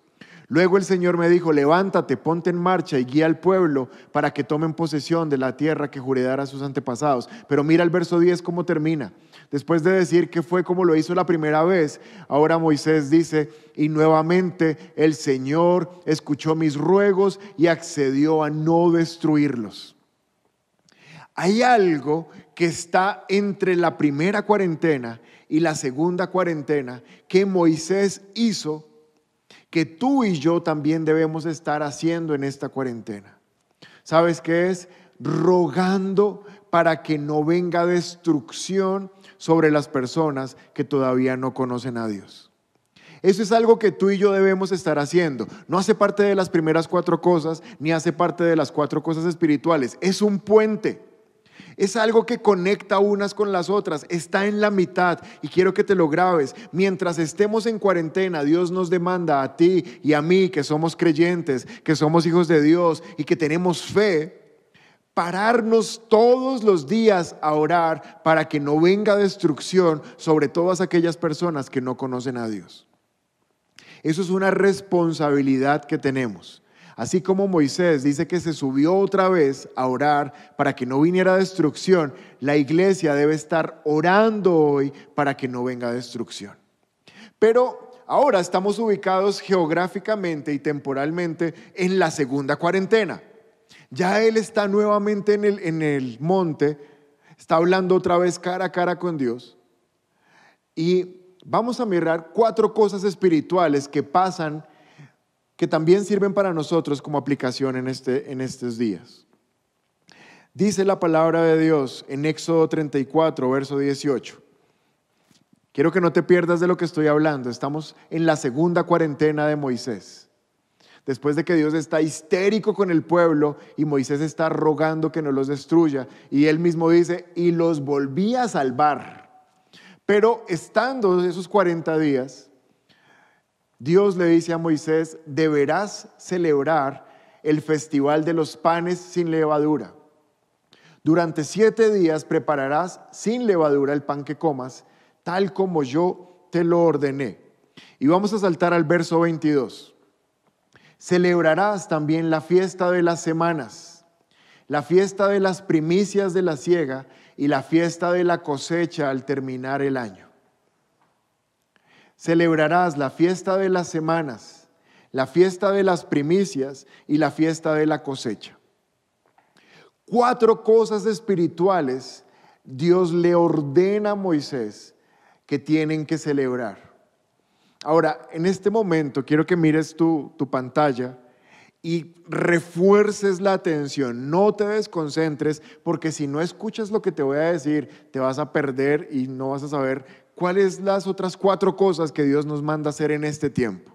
Luego el Señor me dijo, levántate, ponte en marcha y guía al pueblo para que tomen posesión de la tierra que juré dar a sus antepasados. Pero mira el verso 10 cómo termina. Después de decir que fue como lo hizo la primera vez, ahora Moisés dice, y nuevamente el Señor escuchó mis ruegos y accedió a no destruirlos. Hay algo que está entre la primera cuarentena y la segunda cuarentena que Moisés hizo que tú y yo también debemos estar haciendo en esta cuarentena. ¿Sabes qué es? Rogando para que no venga destrucción sobre las personas que todavía no conocen a Dios. Eso es algo que tú y yo debemos estar haciendo. No hace parte de las primeras cuatro cosas, ni hace parte de las cuatro cosas espirituales. Es un puente. Es algo que conecta unas con las otras, está en la mitad y quiero que te lo grabes. Mientras estemos en cuarentena, Dios nos demanda a ti y a mí, que somos creyentes, que somos hijos de Dios y que tenemos fe, pararnos todos los días a orar para que no venga destrucción sobre todas aquellas personas que no conocen a Dios. Eso es una responsabilidad que tenemos. Así como Moisés dice que se subió otra vez a orar para que no viniera destrucción, la iglesia debe estar orando hoy para que no venga destrucción. Pero ahora estamos ubicados geográficamente y temporalmente en la segunda cuarentena. Ya él está nuevamente en el, monte, está hablando otra vez cara a cara con Dios. Y vamos a mirar cuatro cosas espirituales que pasan que también sirven para nosotros como aplicación en, este, en estos días. Dice la palabra de Dios en Éxodo 34, verso 18. Quiero que no te pierdas de lo que estoy hablando. Estamos en la segunda cuarentena de Moisés. Después de que Dios está histérico con el pueblo y Moisés está rogando que no los destruya. Y él mismo dice, y los volví a salvar. Pero estando esos 40 días, Dios le dice a Moisés, deberás celebrar el festival de los panes sin levadura. Durante siete días prepararás sin levadura el pan que comas, tal como yo te lo ordené. Y vamos a saltar al verso 22. Celebrarás también la fiesta de las semanas, la fiesta de las primicias de la siega y la fiesta de la cosecha al terminar el año celebrarás la fiesta de las semanas, la fiesta de las primicias y la fiesta de la cosecha. Cuatro cosas espirituales Dios le ordena a Moisés que tienen que celebrar. Ahora, en este momento quiero que mires tu, tu pantalla y refuerces la atención, no te desconcentres, porque si no escuchas lo que te voy a decir, te vas a perder y no vas a saber cuáles las otras cuatro cosas que Dios nos manda hacer en este tiempo.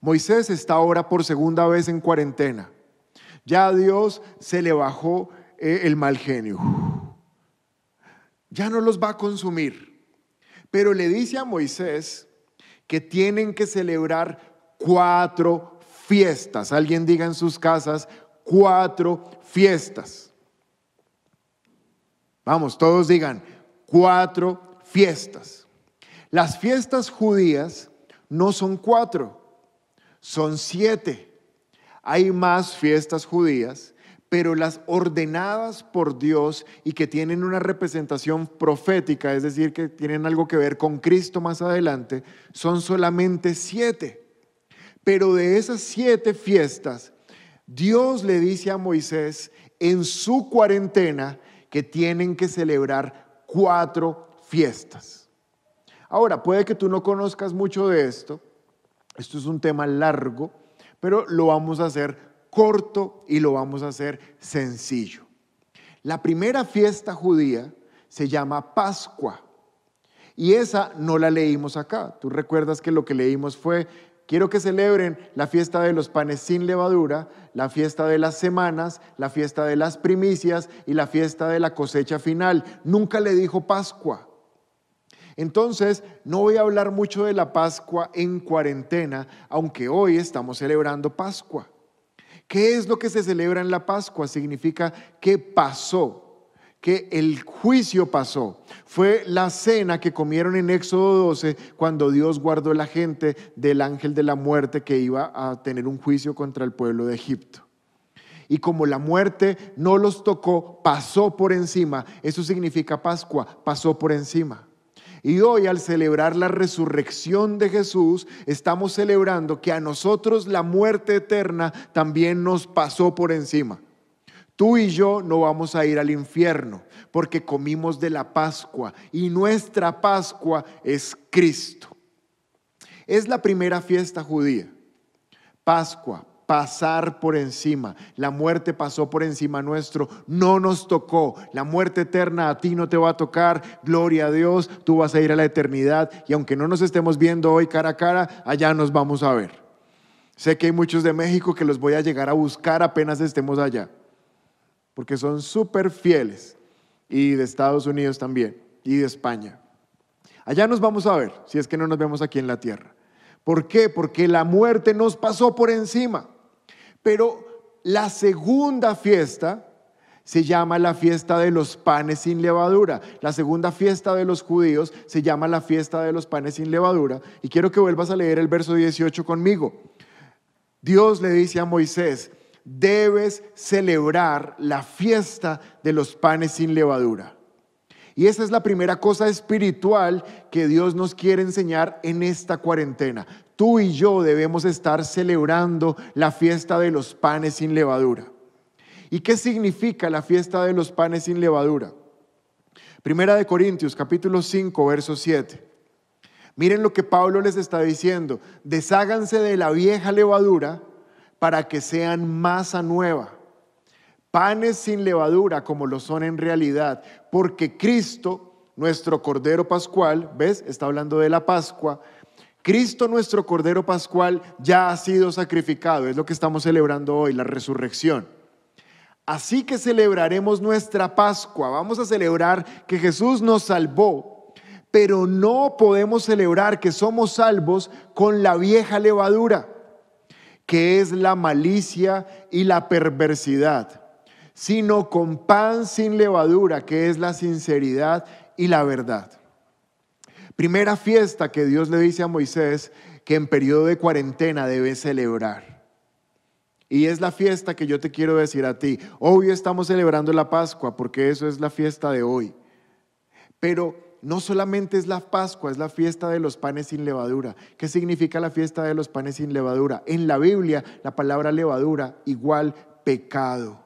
Moisés está ahora por segunda vez en cuarentena. Ya a Dios se le bajó eh, el mal genio. Ya no los va a consumir. Pero le dice a Moisés que tienen que celebrar cuatro fiestas. Alguien diga en sus casas, cuatro fiestas. Vamos, todos digan, cuatro fiestas. Las fiestas judías no son cuatro, son siete. Hay más fiestas judías, pero las ordenadas por Dios y que tienen una representación profética, es decir, que tienen algo que ver con Cristo más adelante, son solamente siete. Pero de esas siete fiestas, Dios le dice a Moisés en su cuarentena que tienen que celebrar cuatro fiestas. Ahora, puede que tú no conozcas mucho de esto, esto es un tema largo, pero lo vamos a hacer corto y lo vamos a hacer sencillo. La primera fiesta judía se llama Pascua. Y esa no la leímos acá. Tú recuerdas que lo que leímos fue Quiero que celebren la fiesta de los panes sin levadura, la fiesta de las semanas, la fiesta de las primicias y la fiesta de la cosecha final. Nunca le dijo Pascua. Entonces, no voy a hablar mucho de la Pascua en cuarentena, aunque hoy estamos celebrando Pascua. ¿Qué es lo que se celebra en la Pascua? Significa que pasó que el juicio pasó. Fue la cena que comieron en Éxodo 12 cuando Dios guardó la gente del ángel de la muerte que iba a tener un juicio contra el pueblo de Egipto. Y como la muerte no los tocó, pasó por encima. Eso significa Pascua, pasó por encima. Y hoy al celebrar la resurrección de Jesús, estamos celebrando que a nosotros la muerte eterna también nos pasó por encima. Tú y yo no vamos a ir al infierno porque comimos de la Pascua y nuestra Pascua es Cristo. Es la primera fiesta judía. Pascua, pasar por encima. La muerte pasó por encima nuestro, no nos tocó. La muerte eterna a ti no te va a tocar. Gloria a Dios, tú vas a ir a la eternidad y aunque no nos estemos viendo hoy cara a cara, allá nos vamos a ver. Sé que hay muchos de México que los voy a llegar a buscar apenas estemos allá porque son súper fieles, y de Estados Unidos también, y de España. Allá nos vamos a ver, si es que no nos vemos aquí en la tierra. ¿Por qué? Porque la muerte nos pasó por encima. Pero la segunda fiesta se llama la fiesta de los panes sin levadura. La segunda fiesta de los judíos se llama la fiesta de los panes sin levadura. Y quiero que vuelvas a leer el verso 18 conmigo. Dios le dice a Moisés, debes celebrar la fiesta de los panes sin levadura. Y esa es la primera cosa espiritual que Dios nos quiere enseñar en esta cuarentena. Tú y yo debemos estar celebrando la fiesta de los panes sin levadura. ¿Y qué significa la fiesta de los panes sin levadura? Primera de Corintios capítulo 5, verso 7. Miren lo que Pablo les está diciendo. Desháganse de la vieja levadura para que sean masa nueva, panes sin levadura como lo son en realidad, porque Cristo, nuestro Cordero Pascual, ¿ves? Está hablando de la Pascua. Cristo nuestro Cordero Pascual ya ha sido sacrificado, es lo que estamos celebrando hoy, la resurrección. Así que celebraremos nuestra Pascua, vamos a celebrar que Jesús nos salvó, pero no podemos celebrar que somos salvos con la vieja levadura que es la malicia y la perversidad, sino con pan sin levadura, que es la sinceridad y la verdad. Primera fiesta que Dios le dice a Moisés que en periodo de cuarentena debe celebrar. Y es la fiesta que yo te quiero decir a ti. Hoy estamos celebrando la Pascua porque eso es la fiesta de hoy. Pero no solamente es la Pascua, es la fiesta de los panes sin levadura. ¿Qué significa la fiesta de los panes sin levadura? En la Biblia, la palabra levadura igual pecado.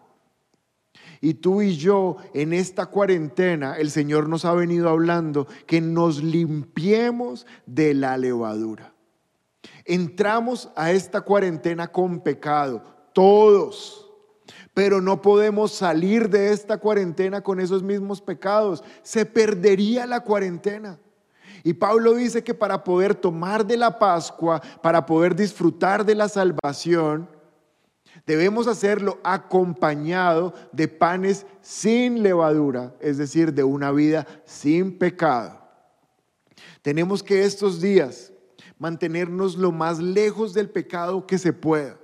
Y tú y yo, en esta cuarentena, el Señor nos ha venido hablando que nos limpiemos de la levadura. Entramos a esta cuarentena con pecado, todos, pero no podemos salir de esta cuarentena con esos mismos pecados. Se perdería la cuarentena. Y Pablo dice que para poder tomar de la Pascua, para poder disfrutar de la salvación, debemos hacerlo acompañado de panes sin levadura, es decir, de una vida sin pecado. Tenemos que estos días mantenernos lo más lejos del pecado que se pueda.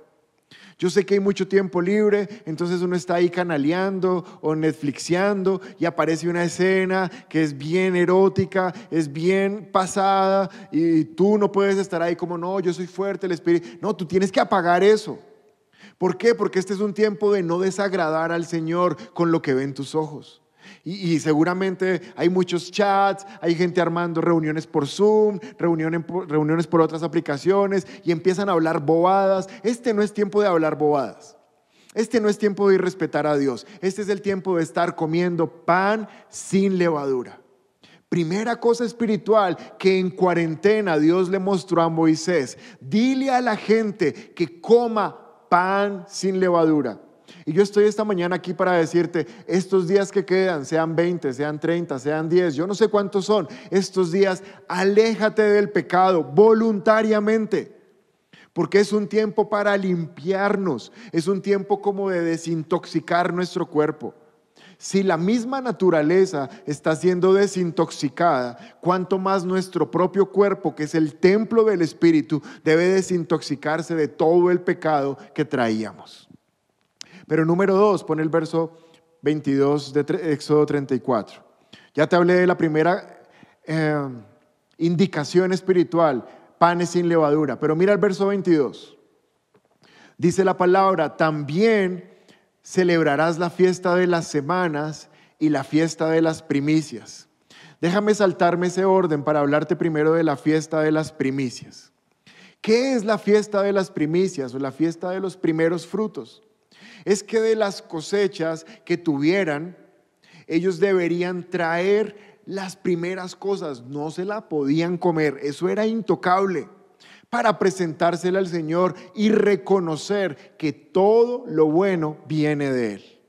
Yo sé que hay mucho tiempo libre, entonces uno está ahí canaleando o Netflixeando y aparece una escena que es bien erótica, es bien pasada y tú no puedes estar ahí como, no, yo soy fuerte, el espíritu. No, tú tienes que apagar eso. ¿Por qué? Porque este es un tiempo de no desagradar al Señor con lo que ven tus ojos. Y, seguramente hay muchos chats, hay gente armando reuniones por Zoom, reuniones reuniones por otras aplicaciones y empiezan a hablar bobadas. Este no es tiempo de hablar bobadas. Este no es tiempo de irrespetar a Dios. Este es el tiempo de estar comiendo pan sin levadura. Primera cosa espiritual que en cuarentena Dios le mostró a Moisés. Dile a la gente que coma pan sin levadura. Y yo estoy esta mañana aquí para decirte, estos días que quedan, sean 20, sean 30, sean 10, yo no sé cuántos son, estos días, aléjate del pecado voluntariamente. Porque es un tiempo para limpiarnos, es un tiempo como de desintoxicar nuestro cuerpo. Si la misma naturaleza está siendo desintoxicada, cuanto más nuestro propio cuerpo, que es el templo del Espíritu, debe desintoxicarse de todo el pecado que traíamos. Pero número dos, pone el verso 22 de Éxodo 34. Ya te hablé de la primera eh, indicación espiritual, panes sin levadura. Pero mira el verso 22. Dice la palabra, también celebrarás la fiesta de las semanas y la fiesta de las primicias. Déjame saltarme ese orden para hablarte primero de la fiesta de las primicias. ¿Qué es la fiesta de las primicias o la fiesta de los primeros frutos? es que de las cosechas que tuvieran, ellos deberían traer las primeras cosas, no se la podían comer, eso era intocable para presentársela al Señor y reconocer que todo lo bueno viene de Él.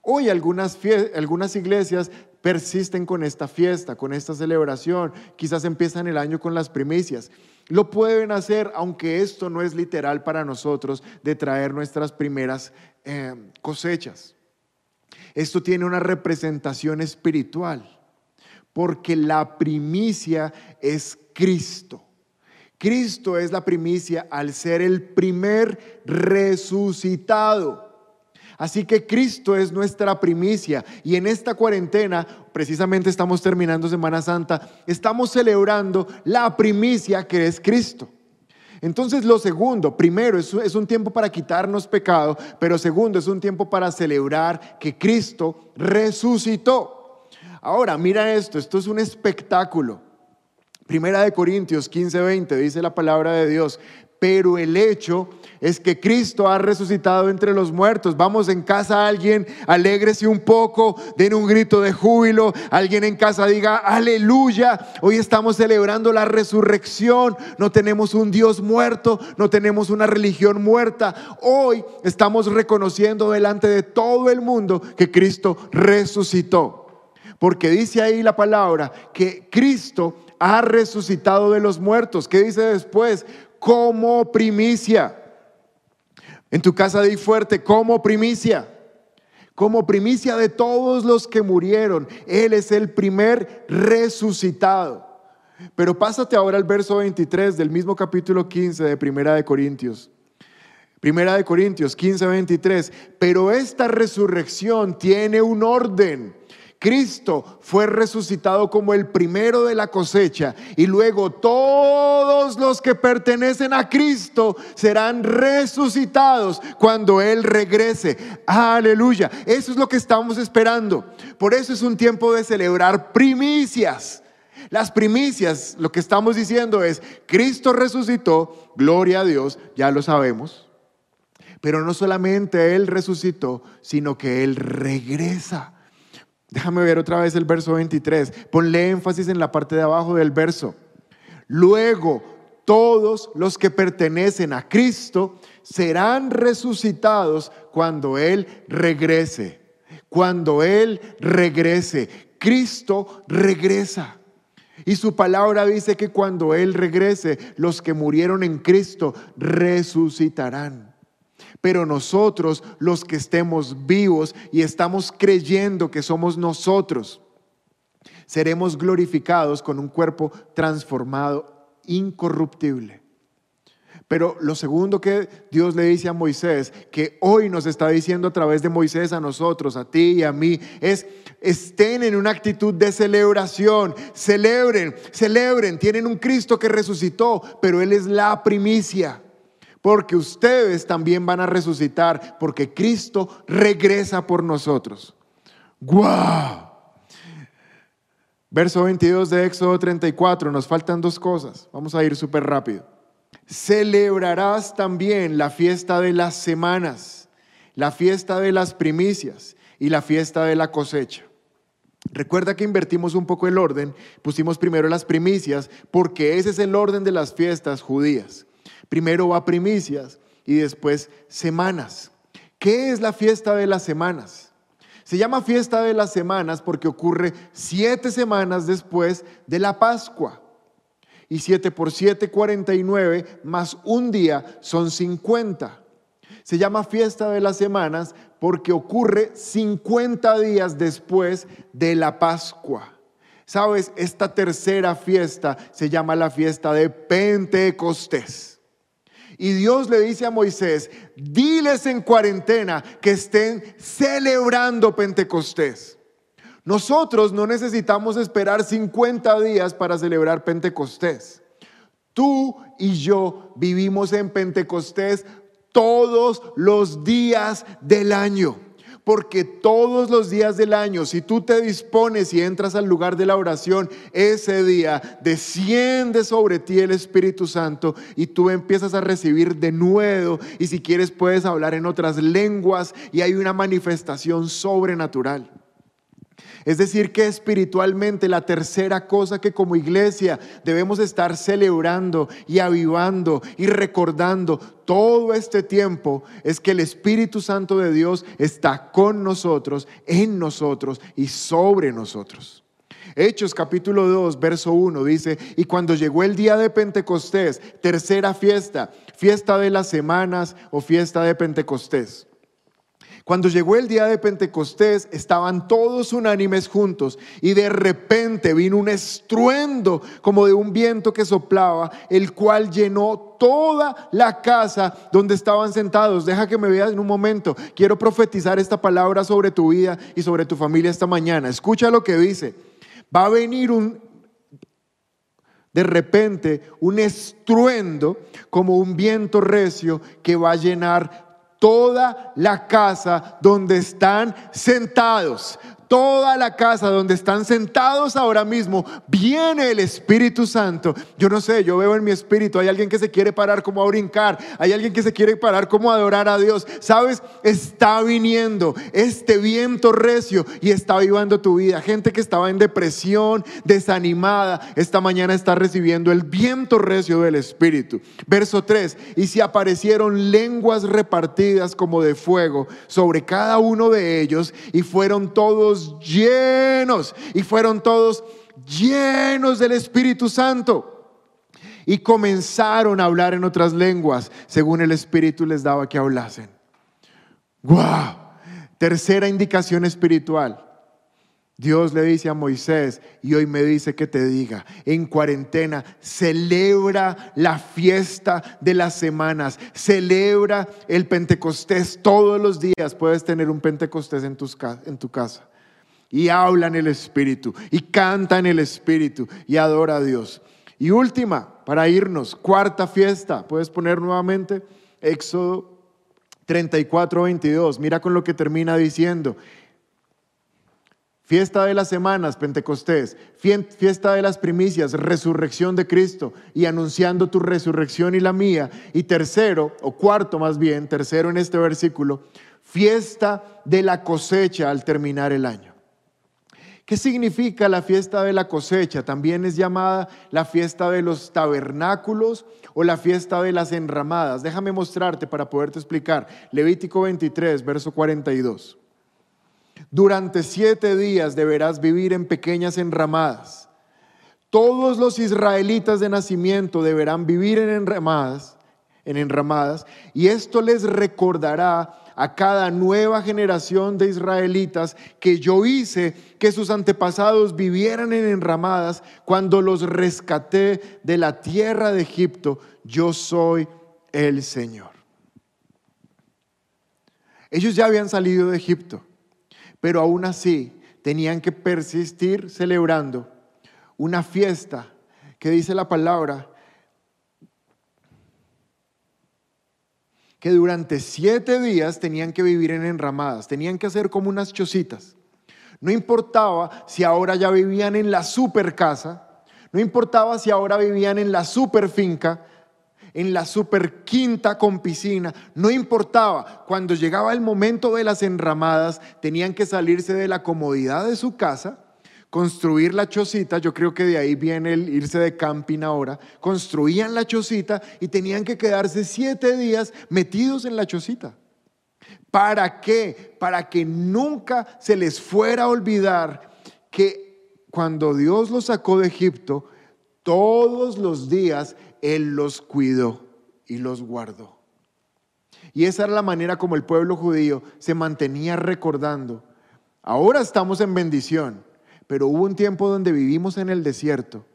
Hoy algunas, algunas iglesias persisten con esta fiesta, con esta celebración, quizás empiezan el año con las primicias. Lo pueden hacer, aunque esto no es literal para nosotros de traer nuestras primeras eh, cosechas. Esto tiene una representación espiritual, porque la primicia es Cristo. Cristo es la primicia al ser el primer resucitado. Así que Cristo es nuestra primicia y en esta cuarentena, precisamente estamos terminando Semana Santa, estamos celebrando la primicia que es Cristo. Entonces lo segundo, primero es, un tiempo para quitarnos pecado, pero segundo es un tiempo para celebrar que Cristo resucitó. Ahora, mira esto, esto es un espectáculo. Primera de Corintios 15, 20 dice la palabra de Dios, pero el hecho es que Cristo ha resucitado entre los muertos. Vamos en casa a alguien, alégrese un poco, den un grito de júbilo, alguien en casa diga, aleluya, hoy estamos celebrando la resurrección, no tenemos un Dios muerto, no tenemos una religión muerta, hoy estamos reconociendo delante de todo el mundo que Cristo resucitó. Porque dice ahí la palabra que Cristo ha resucitado de los muertos. ¿Qué dice después? como primicia. En tu casa di fuerte, como primicia. Como primicia de todos los que murieron. Él es el primer resucitado. Pero pásate ahora al verso 23 del mismo capítulo 15 de Primera de Corintios. Primera de Corintios 15, 23. Pero esta resurrección tiene un orden Cristo fue resucitado como el primero de la cosecha y luego todos los que pertenecen a Cristo serán resucitados cuando Él regrese. Aleluya. Eso es lo que estamos esperando. Por eso es un tiempo de celebrar primicias. Las primicias, lo que estamos diciendo es, Cristo resucitó, gloria a Dios, ya lo sabemos. Pero no solamente Él resucitó, sino que Él regresa. Déjame ver otra vez el verso 23. Ponle énfasis en la parte de abajo del verso. Luego, todos los que pertenecen a Cristo serán resucitados cuando Él regrese. Cuando Él regrese. Cristo regresa. Y su palabra dice que cuando Él regrese, los que murieron en Cristo resucitarán. Pero nosotros, los que estemos vivos y estamos creyendo que somos nosotros, seremos glorificados con un cuerpo transformado, incorruptible. Pero lo segundo que Dios le dice a Moisés, que hoy nos está diciendo a través de Moisés a nosotros, a ti y a mí, es estén en una actitud de celebración, celebren, celebren, tienen un Cristo que resucitó, pero Él es la primicia, porque ustedes también van a resucitar, porque Cristo regresa por nosotros. ¡Guau! Verso 22 de Éxodo 34, nos faltan dos cosas, vamos a ir súper rápido. Celebrarás también la fiesta de las semanas, la fiesta de las primicias y la fiesta de la cosecha. Recuerda que invertimos un poco el orden, pusimos primero las primicias, porque ese es el orden de las fiestas judías. Primero va primicias y después semanas. ¿Qué es la fiesta de las semanas? Se llama fiesta de las semanas porque ocurre siete semanas después de la Pascua y 7 por 7, 49, más un día son 50. Se llama fiesta de las semanas porque ocurre 50 días después de la Pascua. Sabes, esta tercera fiesta se llama la fiesta de Pentecostés. Y Dios le dice a Moisés, diles en cuarentena que estén celebrando Pentecostés. Nosotros no necesitamos esperar 50 días para celebrar Pentecostés. Tú y yo vivimos en Pentecostés todos los días del año. Porque todos los días del año, si tú te dispones y entras al lugar de la oración, ese día desciende sobre ti el Espíritu Santo y tú empiezas a recibir de nuevo. Y si quieres puedes hablar en otras lenguas y hay una manifestación sobrenatural. Es decir, que espiritualmente la tercera cosa que como iglesia debemos estar celebrando y avivando y recordando todo este tiempo es que el Espíritu Santo de Dios está con nosotros, en nosotros y sobre nosotros. Hechos capítulo 2, verso 1 dice, y cuando llegó el día de Pentecostés, tercera fiesta, fiesta de las semanas o fiesta de Pentecostés. Cuando llegó el día de Pentecostés, estaban todos unánimes juntos y de repente vino un estruendo como de un viento que soplaba, el cual llenó toda la casa donde estaban sentados. Deja que me veas en un momento. Quiero profetizar esta palabra sobre tu vida y sobre tu familia esta mañana. Escucha lo que dice. Va a venir un, de repente un estruendo como un viento recio que va a llenar toda la casa donde están sentados toda la casa donde están sentados ahora mismo, viene el Espíritu Santo. Yo no sé, yo veo en mi espíritu, hay alguien que se quiere parar como a brincar, hay alguien que se quiere parar como a adorar a Dios. ¿Sabes? Está viniendo este viento recio y está vivando tu vida. Gente que estaba en depresión, desanimada, esta mañana está recibiendo el viento recio del Espíritu. Verso 3, y si aparecieron lenguas repartidas como de fuego sobre cada uno de ellos y fueron todos llenos y fueron todos llenos del Espíritu Santo. Y comenzaron a hablar en otras lenguas según el Espíritu les daba que hablasen. ¡Wow! Tercera indicación espiritual. Dios le dice a Moisés y hoy me dice que te diga, en cuarentena, celebra la fiesta de las semanas, celebra el Pentecostés todos los días. Puedes tener un Pentecostés en, en tu casa y habla en el Espíritu y canta en el Espíritu y adora a Dios. Y última, para irnos, cuarta fiesta, puedes poner nuevamente Éxodo 34, 22. Mira con lo que termina diciendo. Fiesta de las semanas, Pentecostés, fiesta de las primicias, resurrección de Cristo y anunciando tu resurrección y la mía. Y tercero, o cuarto más bien, tercero en este versículo, fiesta de la cosecha al terminar el año. ¿Qué significa la fiesta de la cosecha? También es llamada la fiesta de los tabernáculos o la fiesta de las enramadas. Déjame mostrarte para poderte explicar. Levítico 23, verso 42. Durante siete días deberás vivir en pequeñas enramadas. Todos los israelitas de nacimiento deberán vivir en enramadas, en enramadas, y esto les recordará a cada nueva generación de israelitas que yo hice que sus antepasados vivieran en enramadas cuando los rescaté de la tierra de Egipto. Yo soy el Señor. Ellos ya habían salido de Egipto, pero aún así tenían que persistir celebrando una fiesta que dice la palabra que durante siete días tenían que vivir en enramadas, tenían que hacer como unas chocitas. No importaba si ahora ya vivían en la super casa, no importaba si ahora vivían en la super finca, en la super quinta con piscina, no importaba, cuando llegaba el momento de las enramadas, tenían que salirse de la comodidad de su casa construir la chocita, yo creo que de ahí viene el irse de camping ahora, construían la chocita y tenían que quedarse siete días metidos en la chocita. ¿Para qué? Para que nunca se les fuera a olvidar que cuando Dios los sacó de Egipto, todos los días Él los cuidó y los guardó. Y esa era la manera como el pueblo judío se mantenía recordando. Ahora estamos en bendición pero hubo un tiempo donde vivimos en el desierto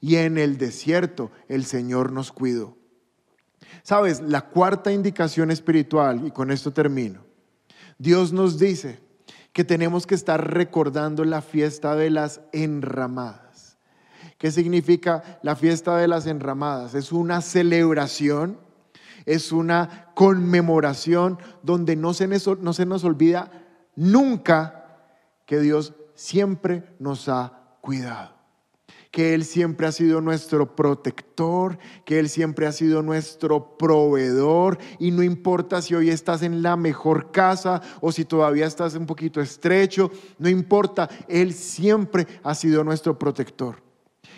y en el desierto el Señor nos cuidó. Sabes, la cuarta indicación espiritual, y con esto termino, Dios nos dice que tenemos que estar recordando la fiesta de las enramadas. ¿Qué significa la fiesta de las enramadas? Es una celebración, es una conmemoración donde no se, no se nos olvida nunca que Dios siempre nos ha cuidado. Que Él siempre ha sido nuestro protector, que Él siempre ha sido nuestro proveedor y no importa si hoy estás en la mejor casa o si todavía estás un poquito estrecho, no importa, Él siempre ha sido nuestro protector.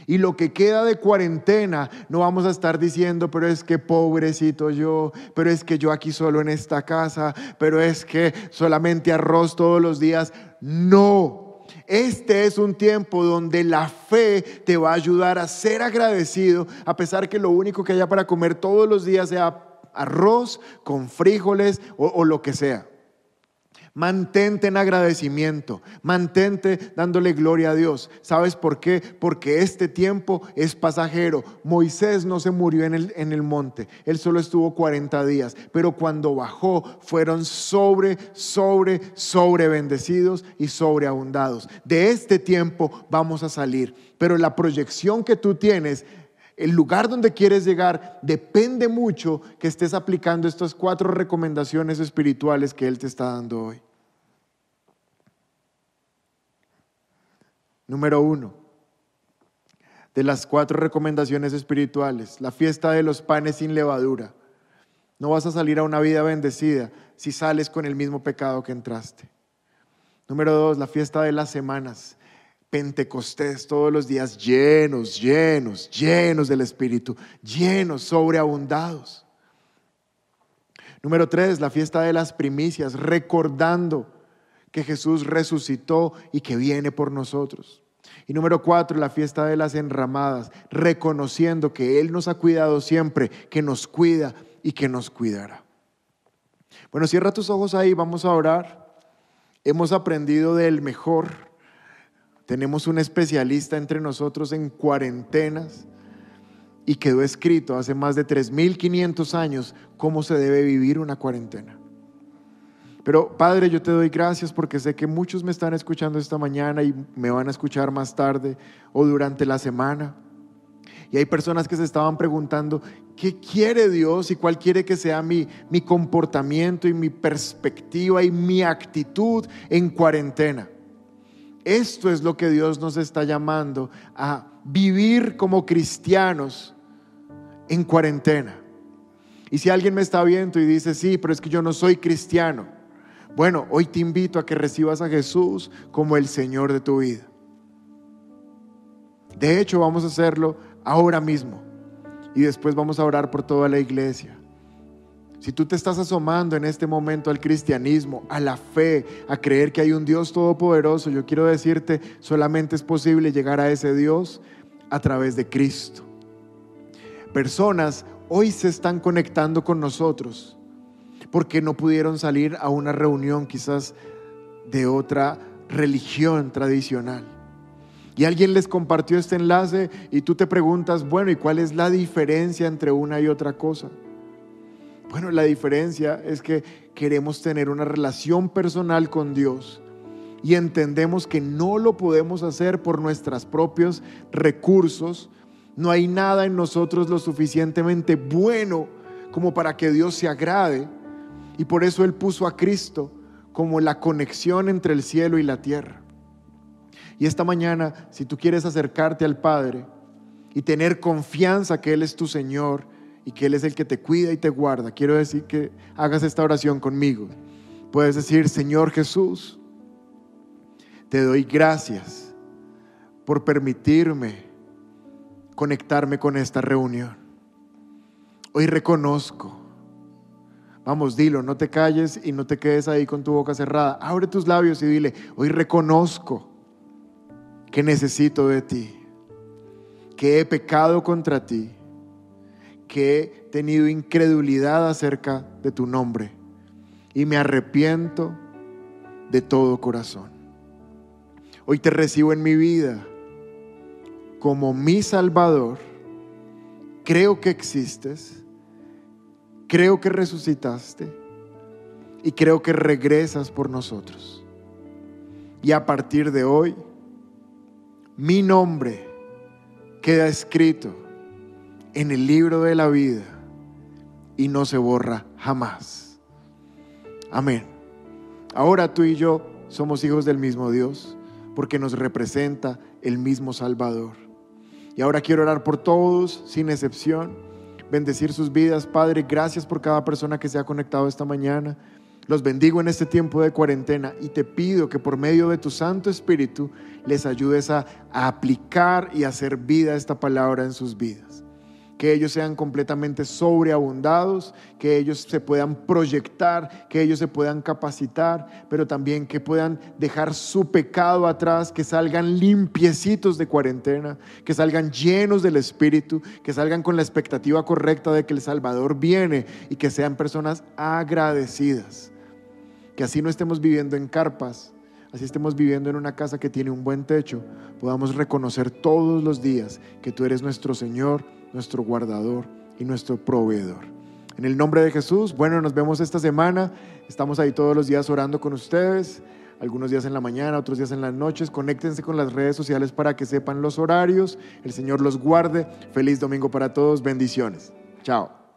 Y lo que queda de cuarentena, no vamos a estar diciendo, pero es que pobrecito yo, pero es que yo aquí solo en esta casa, pero es que solamente arroz todos los días. No, este es un tiempo donde la fe te va a ayudar a ser agradecido, a pesar que lo único que haya para comer todos los días sea arroz con frijoles o, o lo que sea. Mantente en agradecimiento, mantente dándole gloria a Dios. ¿Sabes por qué? Porque este tiempo es pasajero. Moisés no se murió en el, en el monte, él solo estuvo 40 días, pero cuando bajó fueron sobre, sobre, sobre bendecidos y sobreabundados. De este tiempo vamos a salir, pero la proyección que tú tienes el lugar donde quieres llegar depende mucho que estés aplicando estas cuatro recomendaciones espirituales que Él te está dando hoy. Número uno, de las cuatro recomendaciones espirituales, la fiesta de los panes sin levadura. No vas a salir a una vida bendecida si sales con el mismo pecado que entraste. Número dos, la fiesta de las semanas. Pentecostés todos los días llenos, llenos, llenos del Espíritu, llenos, sobreabundados. Número tres, la fiesta de las primicias, recordando que Jesús resucitó y que viene por nosotros. Y número cuatro, la fiesta de las enramadas, reconociendo que Él nos ha cuidado siempre, que nos cuida y que nos cuidará. Bueno, cierra tus ojos ahí, vamos a orar. Hemos aprendido del mejor. Tenemos un especialista entre nosotros en cuarentenas y quedó escrito hace más de 3.500 años cómo se debe vivir una cuarentena. Pero Padre, yo te doy gracias porque sé que muchos me están escuchando esta mañana y me van a escuchar más tarde o durante la semana. Y hay personas que se estaban preguntando, ¿qué quiere Dios y cuál quiere que sea mi, mi comportamiento y mi perspectiva y mi actitud en cuarentena? Esto es lo que Dios nos está llamando a vivir como cristianos en cuarentena. Y si alguien me está viendo y dice, sí, pero es que yo no soy cristiano, bueno, hoy te invito a que recibas a Jesús como el Señor de tu vida. De hecho, vamos a hacerlo ahora mismo. Y después vamos a orar por toda la iglesia. Si tú te estás asomando en este momento al cristianismo, a la fe, a creer que hay un Dios todopoderoso, yo quiero decirte, solamente es posible llegar a ese Dios a través de Cristo. Personas hoy se están conectando con nosotros porque no pudieron salir a una reunión quizás de otra religión tradicional. Y alguien les compartió este enlace y tú te preguntas, bueno, ¿y cuál es la diferencia entre una y otra cosa? Bueno, la diferencia es que queremos tener una relación personal con Dios y entendemos que no lo podemos hacer por nuestros propios recursos. No hay nada en nosotros lo suficientemente bueno como para que Dios se agrade. Y por eso Él puso a Cristo como la conexión entre el cielo y la tierra. Y esta mañana, si tú quieres acercarte al Padre y tener confianza que Él es tu Señor y que Él es el que te cuida y te guarda, quiero decir que hagas esta oración conmigo. Puedes decir, Señor Jesús, te doy gracias por permitirme conectarme con esta reunión. Hoy reconozco Vamos, dilo, no te calles y no te quedes ahí con tu boca cerrada. Abre tus labios y dile, hoy reconozco que necesito de ti, que he pecado contra ti, que he tenido incredulidad acerca de tu nombre y me arrepiento de todo corazón. Hoy te recibo en mi vida como mi Salvador. Creo que existes creo que resucitaste y creo que regresas por nosotros. Y a partir de hoy, mi nombre queda escrito en el libro de la vida y no se borra jamás. Amén. Ahora tú y yo somos hijos del mismo Dios porque nos representa el mismo Salvador. Y ahora quiero orar por todos sin excepción bendecir sus vidas. Padre, gracias por cada persona que se ha conectado esta mañana. Los bendigo en este tiempo de cuarentena y te pido que por medio de tu Santo Espíritu les ayudes a, aplicar y hacer vida esta palabra en sus vidas que ellos sean completamente sobreabundados, que ellos se puedan proyectar, que ellos se puedan capacitar, pero también que puedan dejar su pecado atrás, que salgan limpiecitos de cuarentena, que salgan llenos del Espíritu, que salgan con la expectativa correcta de que el Salvador viene y que sean personas agradecidas. Que así no estemos viviendo en carpas, así estemos viviendo en una casa que tiene un buen techo, podamos reconocer todos los días que tú eres nuestro Señor nuestro guardador y nuestro proveedor. En el nombre de Jesús, bueno, nos vemos esta semana. Estamos ahí todos los días orando con ustedes, algunos días en la mañana, otros días en las noches. Conéctense con las redes sociales para que sepan los horarios. El Señor los guarde. Feliz domingo para todos. Bendiciones. Chao.